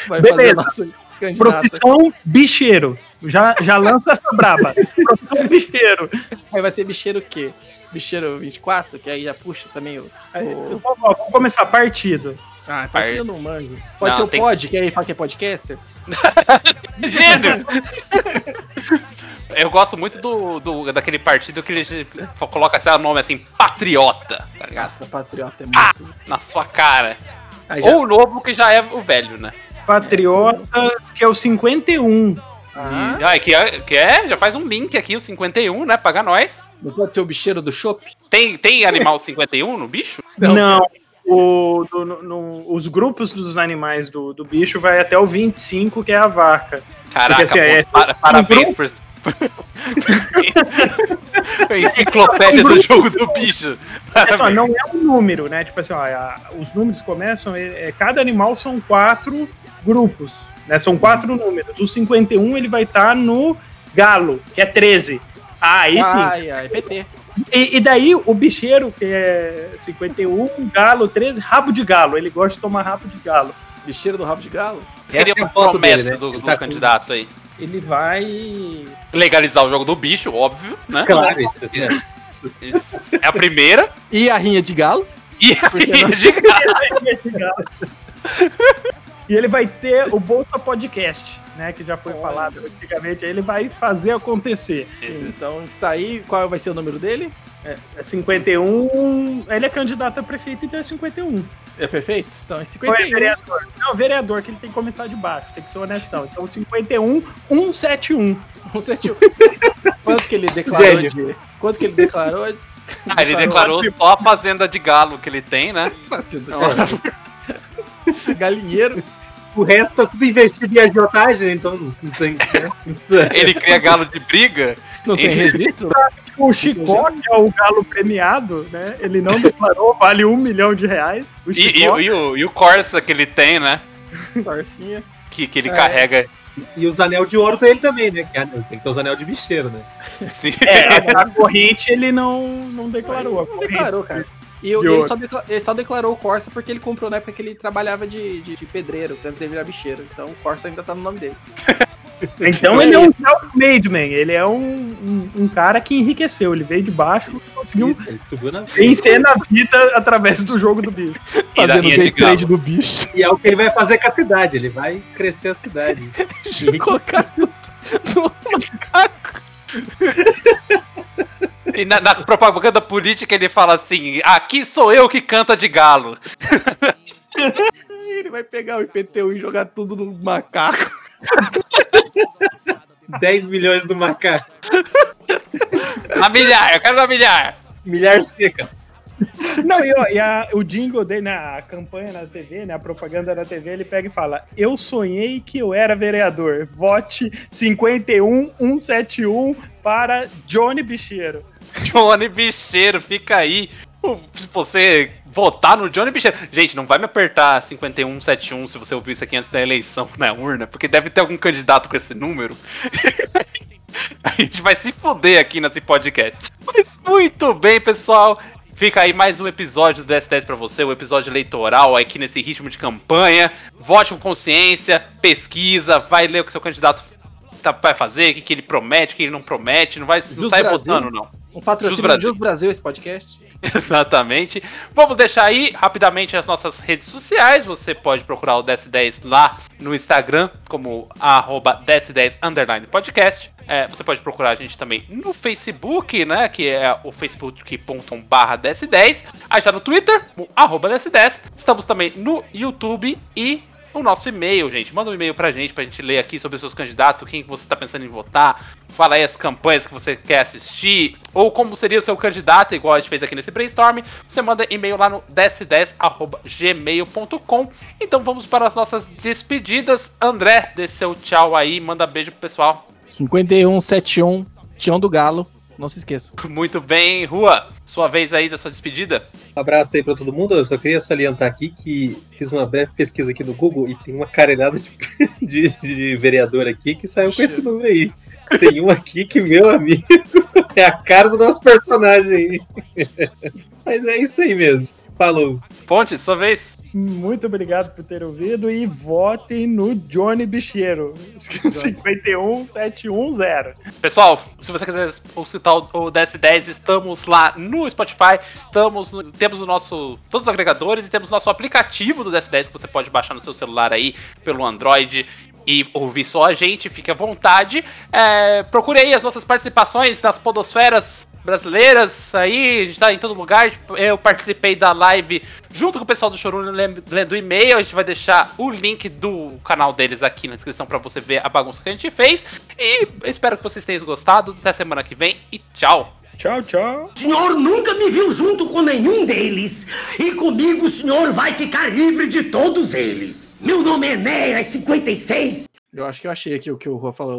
vai fazer Beleza. o nosso candidato. Profissão bicheiro. Já, já lança essa braba. Profissão bicheiro. Aí vai ser bicheiro o quê? Bicheiro 24, que aí já puxa também o. Aí, o... Vamos, começar é partido. Ah, partido eu não manjo. Pode Não, ser o pod, que aí fala que é podcaster? Gênio! Eu gosto muito do, do- daquele partido que ele coloca esse nome assim, patriota, tá? Nossa, patriota é Ah! muito. Na sua cara. Já- Ou o novo que já é o velho, né? Patriotas, que é o 51. Ah, Ah, que, é, que é, já faz um link aqui, o 51, né? Paga nós. não pode ser o bicheiro do chopp? Tem, tem animal 51 no bicho? Não. Não. O, do- no- no- os grupos dos animais do, do bicho vai até o 25, que é a vaca. Caraca, assim, pô, é- para- parabéns um por. A enciclopédia do jogo do bicho. É só, não é um número, né? Tipo assim, ó, a- os números começam. é- é, cada animal são quatro grupos, né? São quatro números. O 51 ele vai estar no galo, que é 13. Ah, aí sim. Ai, ai, PT. E, e daí o bicheiro, que é 51, galo 13, rabo de galo. Ele gosta de tomar rabo de galo. Bicheiro do rabo de galo? Seria é a uma promessa dele, né? do, Ele do tá com- candidato aí. Ele vai. Legalizar o jogo do bicho, óbvio, né? Claro, isso. é. Isso É a primeira. E a rinha de galo? E que aí, não? diga- E ele vai ter o Bolsa Podcast, né? Que já foi falado antigamente. Aí ele vai fazer acontecer. Sim, então está aí. Qual vai ser o número dele? É 51. Ele é candidato a prefeito, então é 51. É perfeito? Então é Ou é 51. vereador? Não, vereador, que ele tem que começar de baixo, tem que ser honestão. Então 51, 171. 171. Quanto que ele declarou Gênio. de. Quanto que ele declarou? Ah, ele declarou só a fazenda de galo que ele tem, né? Fazendo de galinheiro. O resto tá tudo investido em agiotagem, então não tem. né? Ele cria galo de briga. Não tem registro? O Chicó, que é o galo premiado, né? Ele não declarou, vale um milhão de reais. O E, e, e o, e o Corsa que ele tem, né? Parcinha. Que, que ele É. carrega. E os anel de ouro tem ele também, né? Que anel- Tem que ter os anel de bicheiro, né? assim. é, a corrente ele não, não declarou. A Não corrente. declarou, cara. E o- ele, só ele só declarou o Corsa porque ele comprou na época que ele trabalhava de, de, de pedreiro, antes de virar bicheiro. Então o Corsa ainda tá no nome dele. Então ele é um self-made man. Ele é um, um, um cara que enriqueceu. Ele veio de baixo e conseguiu na vencer na vida através do jogo do bicho. E da linha de galo. do bicho. E é o que ele vai fazer com a cidade, ele vai crescer a cidade. Colocar tudo no macaco. E na, na propaganda política ele fala assim: aqui sou eu que canta de galo. Ele vai pegar o IPTU e jogar tudo no macaco. 10 milhões do macaco. Na milhar, eu quero na milhar. Milhar seca. Não, e, ó, e a- o jingle dele, né, a campanha na TV, né, a propaganda na TV, ele pega e fala: Eu sonhei que eu era vereador. Vote 51171 para Johnny Bicheiro. Johnny Bicheiro, fica aí. Se você votar no Johnny Bicheiro. Gente, não vai me apertar 5171 se você ouvir isso aqui antes da eleição na urna, porque deve ter algum candidato com esse número. A gente vai se foder aqui nesse podcast. Mas muito bem, pessoal. Fica aí mais um episódio do S10 pra você, o episódio eleitoral aqui nesse ritmo de campanha. Vote com consciência, pesquisa, vai ler o que seu candidato tá- vai fazer, o que, que ele promete, o que ele não promete. Não vai não sai Brasil. votando, não. Um patrocínio Jus Brasil. do Jus Brasil esse podcast. Exatamente. Vamos deixar aí rapidamente as nossas redes sociais. Você pode procurar o DS10 lá no Instagram, como arroba DS10 underline podcast. É, você pode procurar a gente também no Facebook, né? Que é o facebook.com/barra DS10. Aí está no Twitter, o arroba DS10. Estamos também no YouTube e o nosso e-mail, gente. Manda um e-mail pra gente, pra gente ler aqui sobre os seus candidatos, quem que você tá pensando em votar. Fala aí as campanhas que você quer assistir, ou como seria o seu candidato, igual a gente fez aqui nesse brainstorm. Você manda e-mail lá no ds10.gmail.com. Então vamos para as nossas despedidas. André, dê seu tchau aí, manda beijo pro pessoal. 5171, Tião do Galo. Não se esqueça. Muito bem, Rua, sua vez aí da sua despedida. Abraço aí pra todo mundo. Eu só queria salientar aqui que fiz uma breve pesquisa aqui no Google e tem uma carelhada de, de, de vereador aqui que saiu com esse número aí. Tem um aqui que, meu amigo, é a cara do nosso personagem aí. Mas é isso aí mesmo. Falou. Ponte, sua vez. Muito obrigado por ter ouvido e votem no Johnny Bicheiro. 51710. Pessoal, se você quiser escutar o DS10, estamos lá no Spotify, estamos no- temos o nosso todos os agregadores e temos o nosso aplicativo do DS10 que você pode baixar no seu celular aí pelo Android e ouvir só a gente, fique à vontade. É, procure aí as nossas participações nas podosferas brasileiras aí, a gente tá em todo lugar. Eu participei da live junto com o pessoal do Chorume lendo e-mail. A gente vai deixar o link do canal deles aqui na descrição pra você ver a bagunça que a gente fez. E espero que vocês tenham gostado. Até semana que vem e tchau! Tchau, tchau. O senhor nunca me viu junto com nenhum deles. E comigo o senhor vai ficar livre de todos eles. Meu nome é Enéas 56. Eu acho que eu achei aqui o que o Rua falou.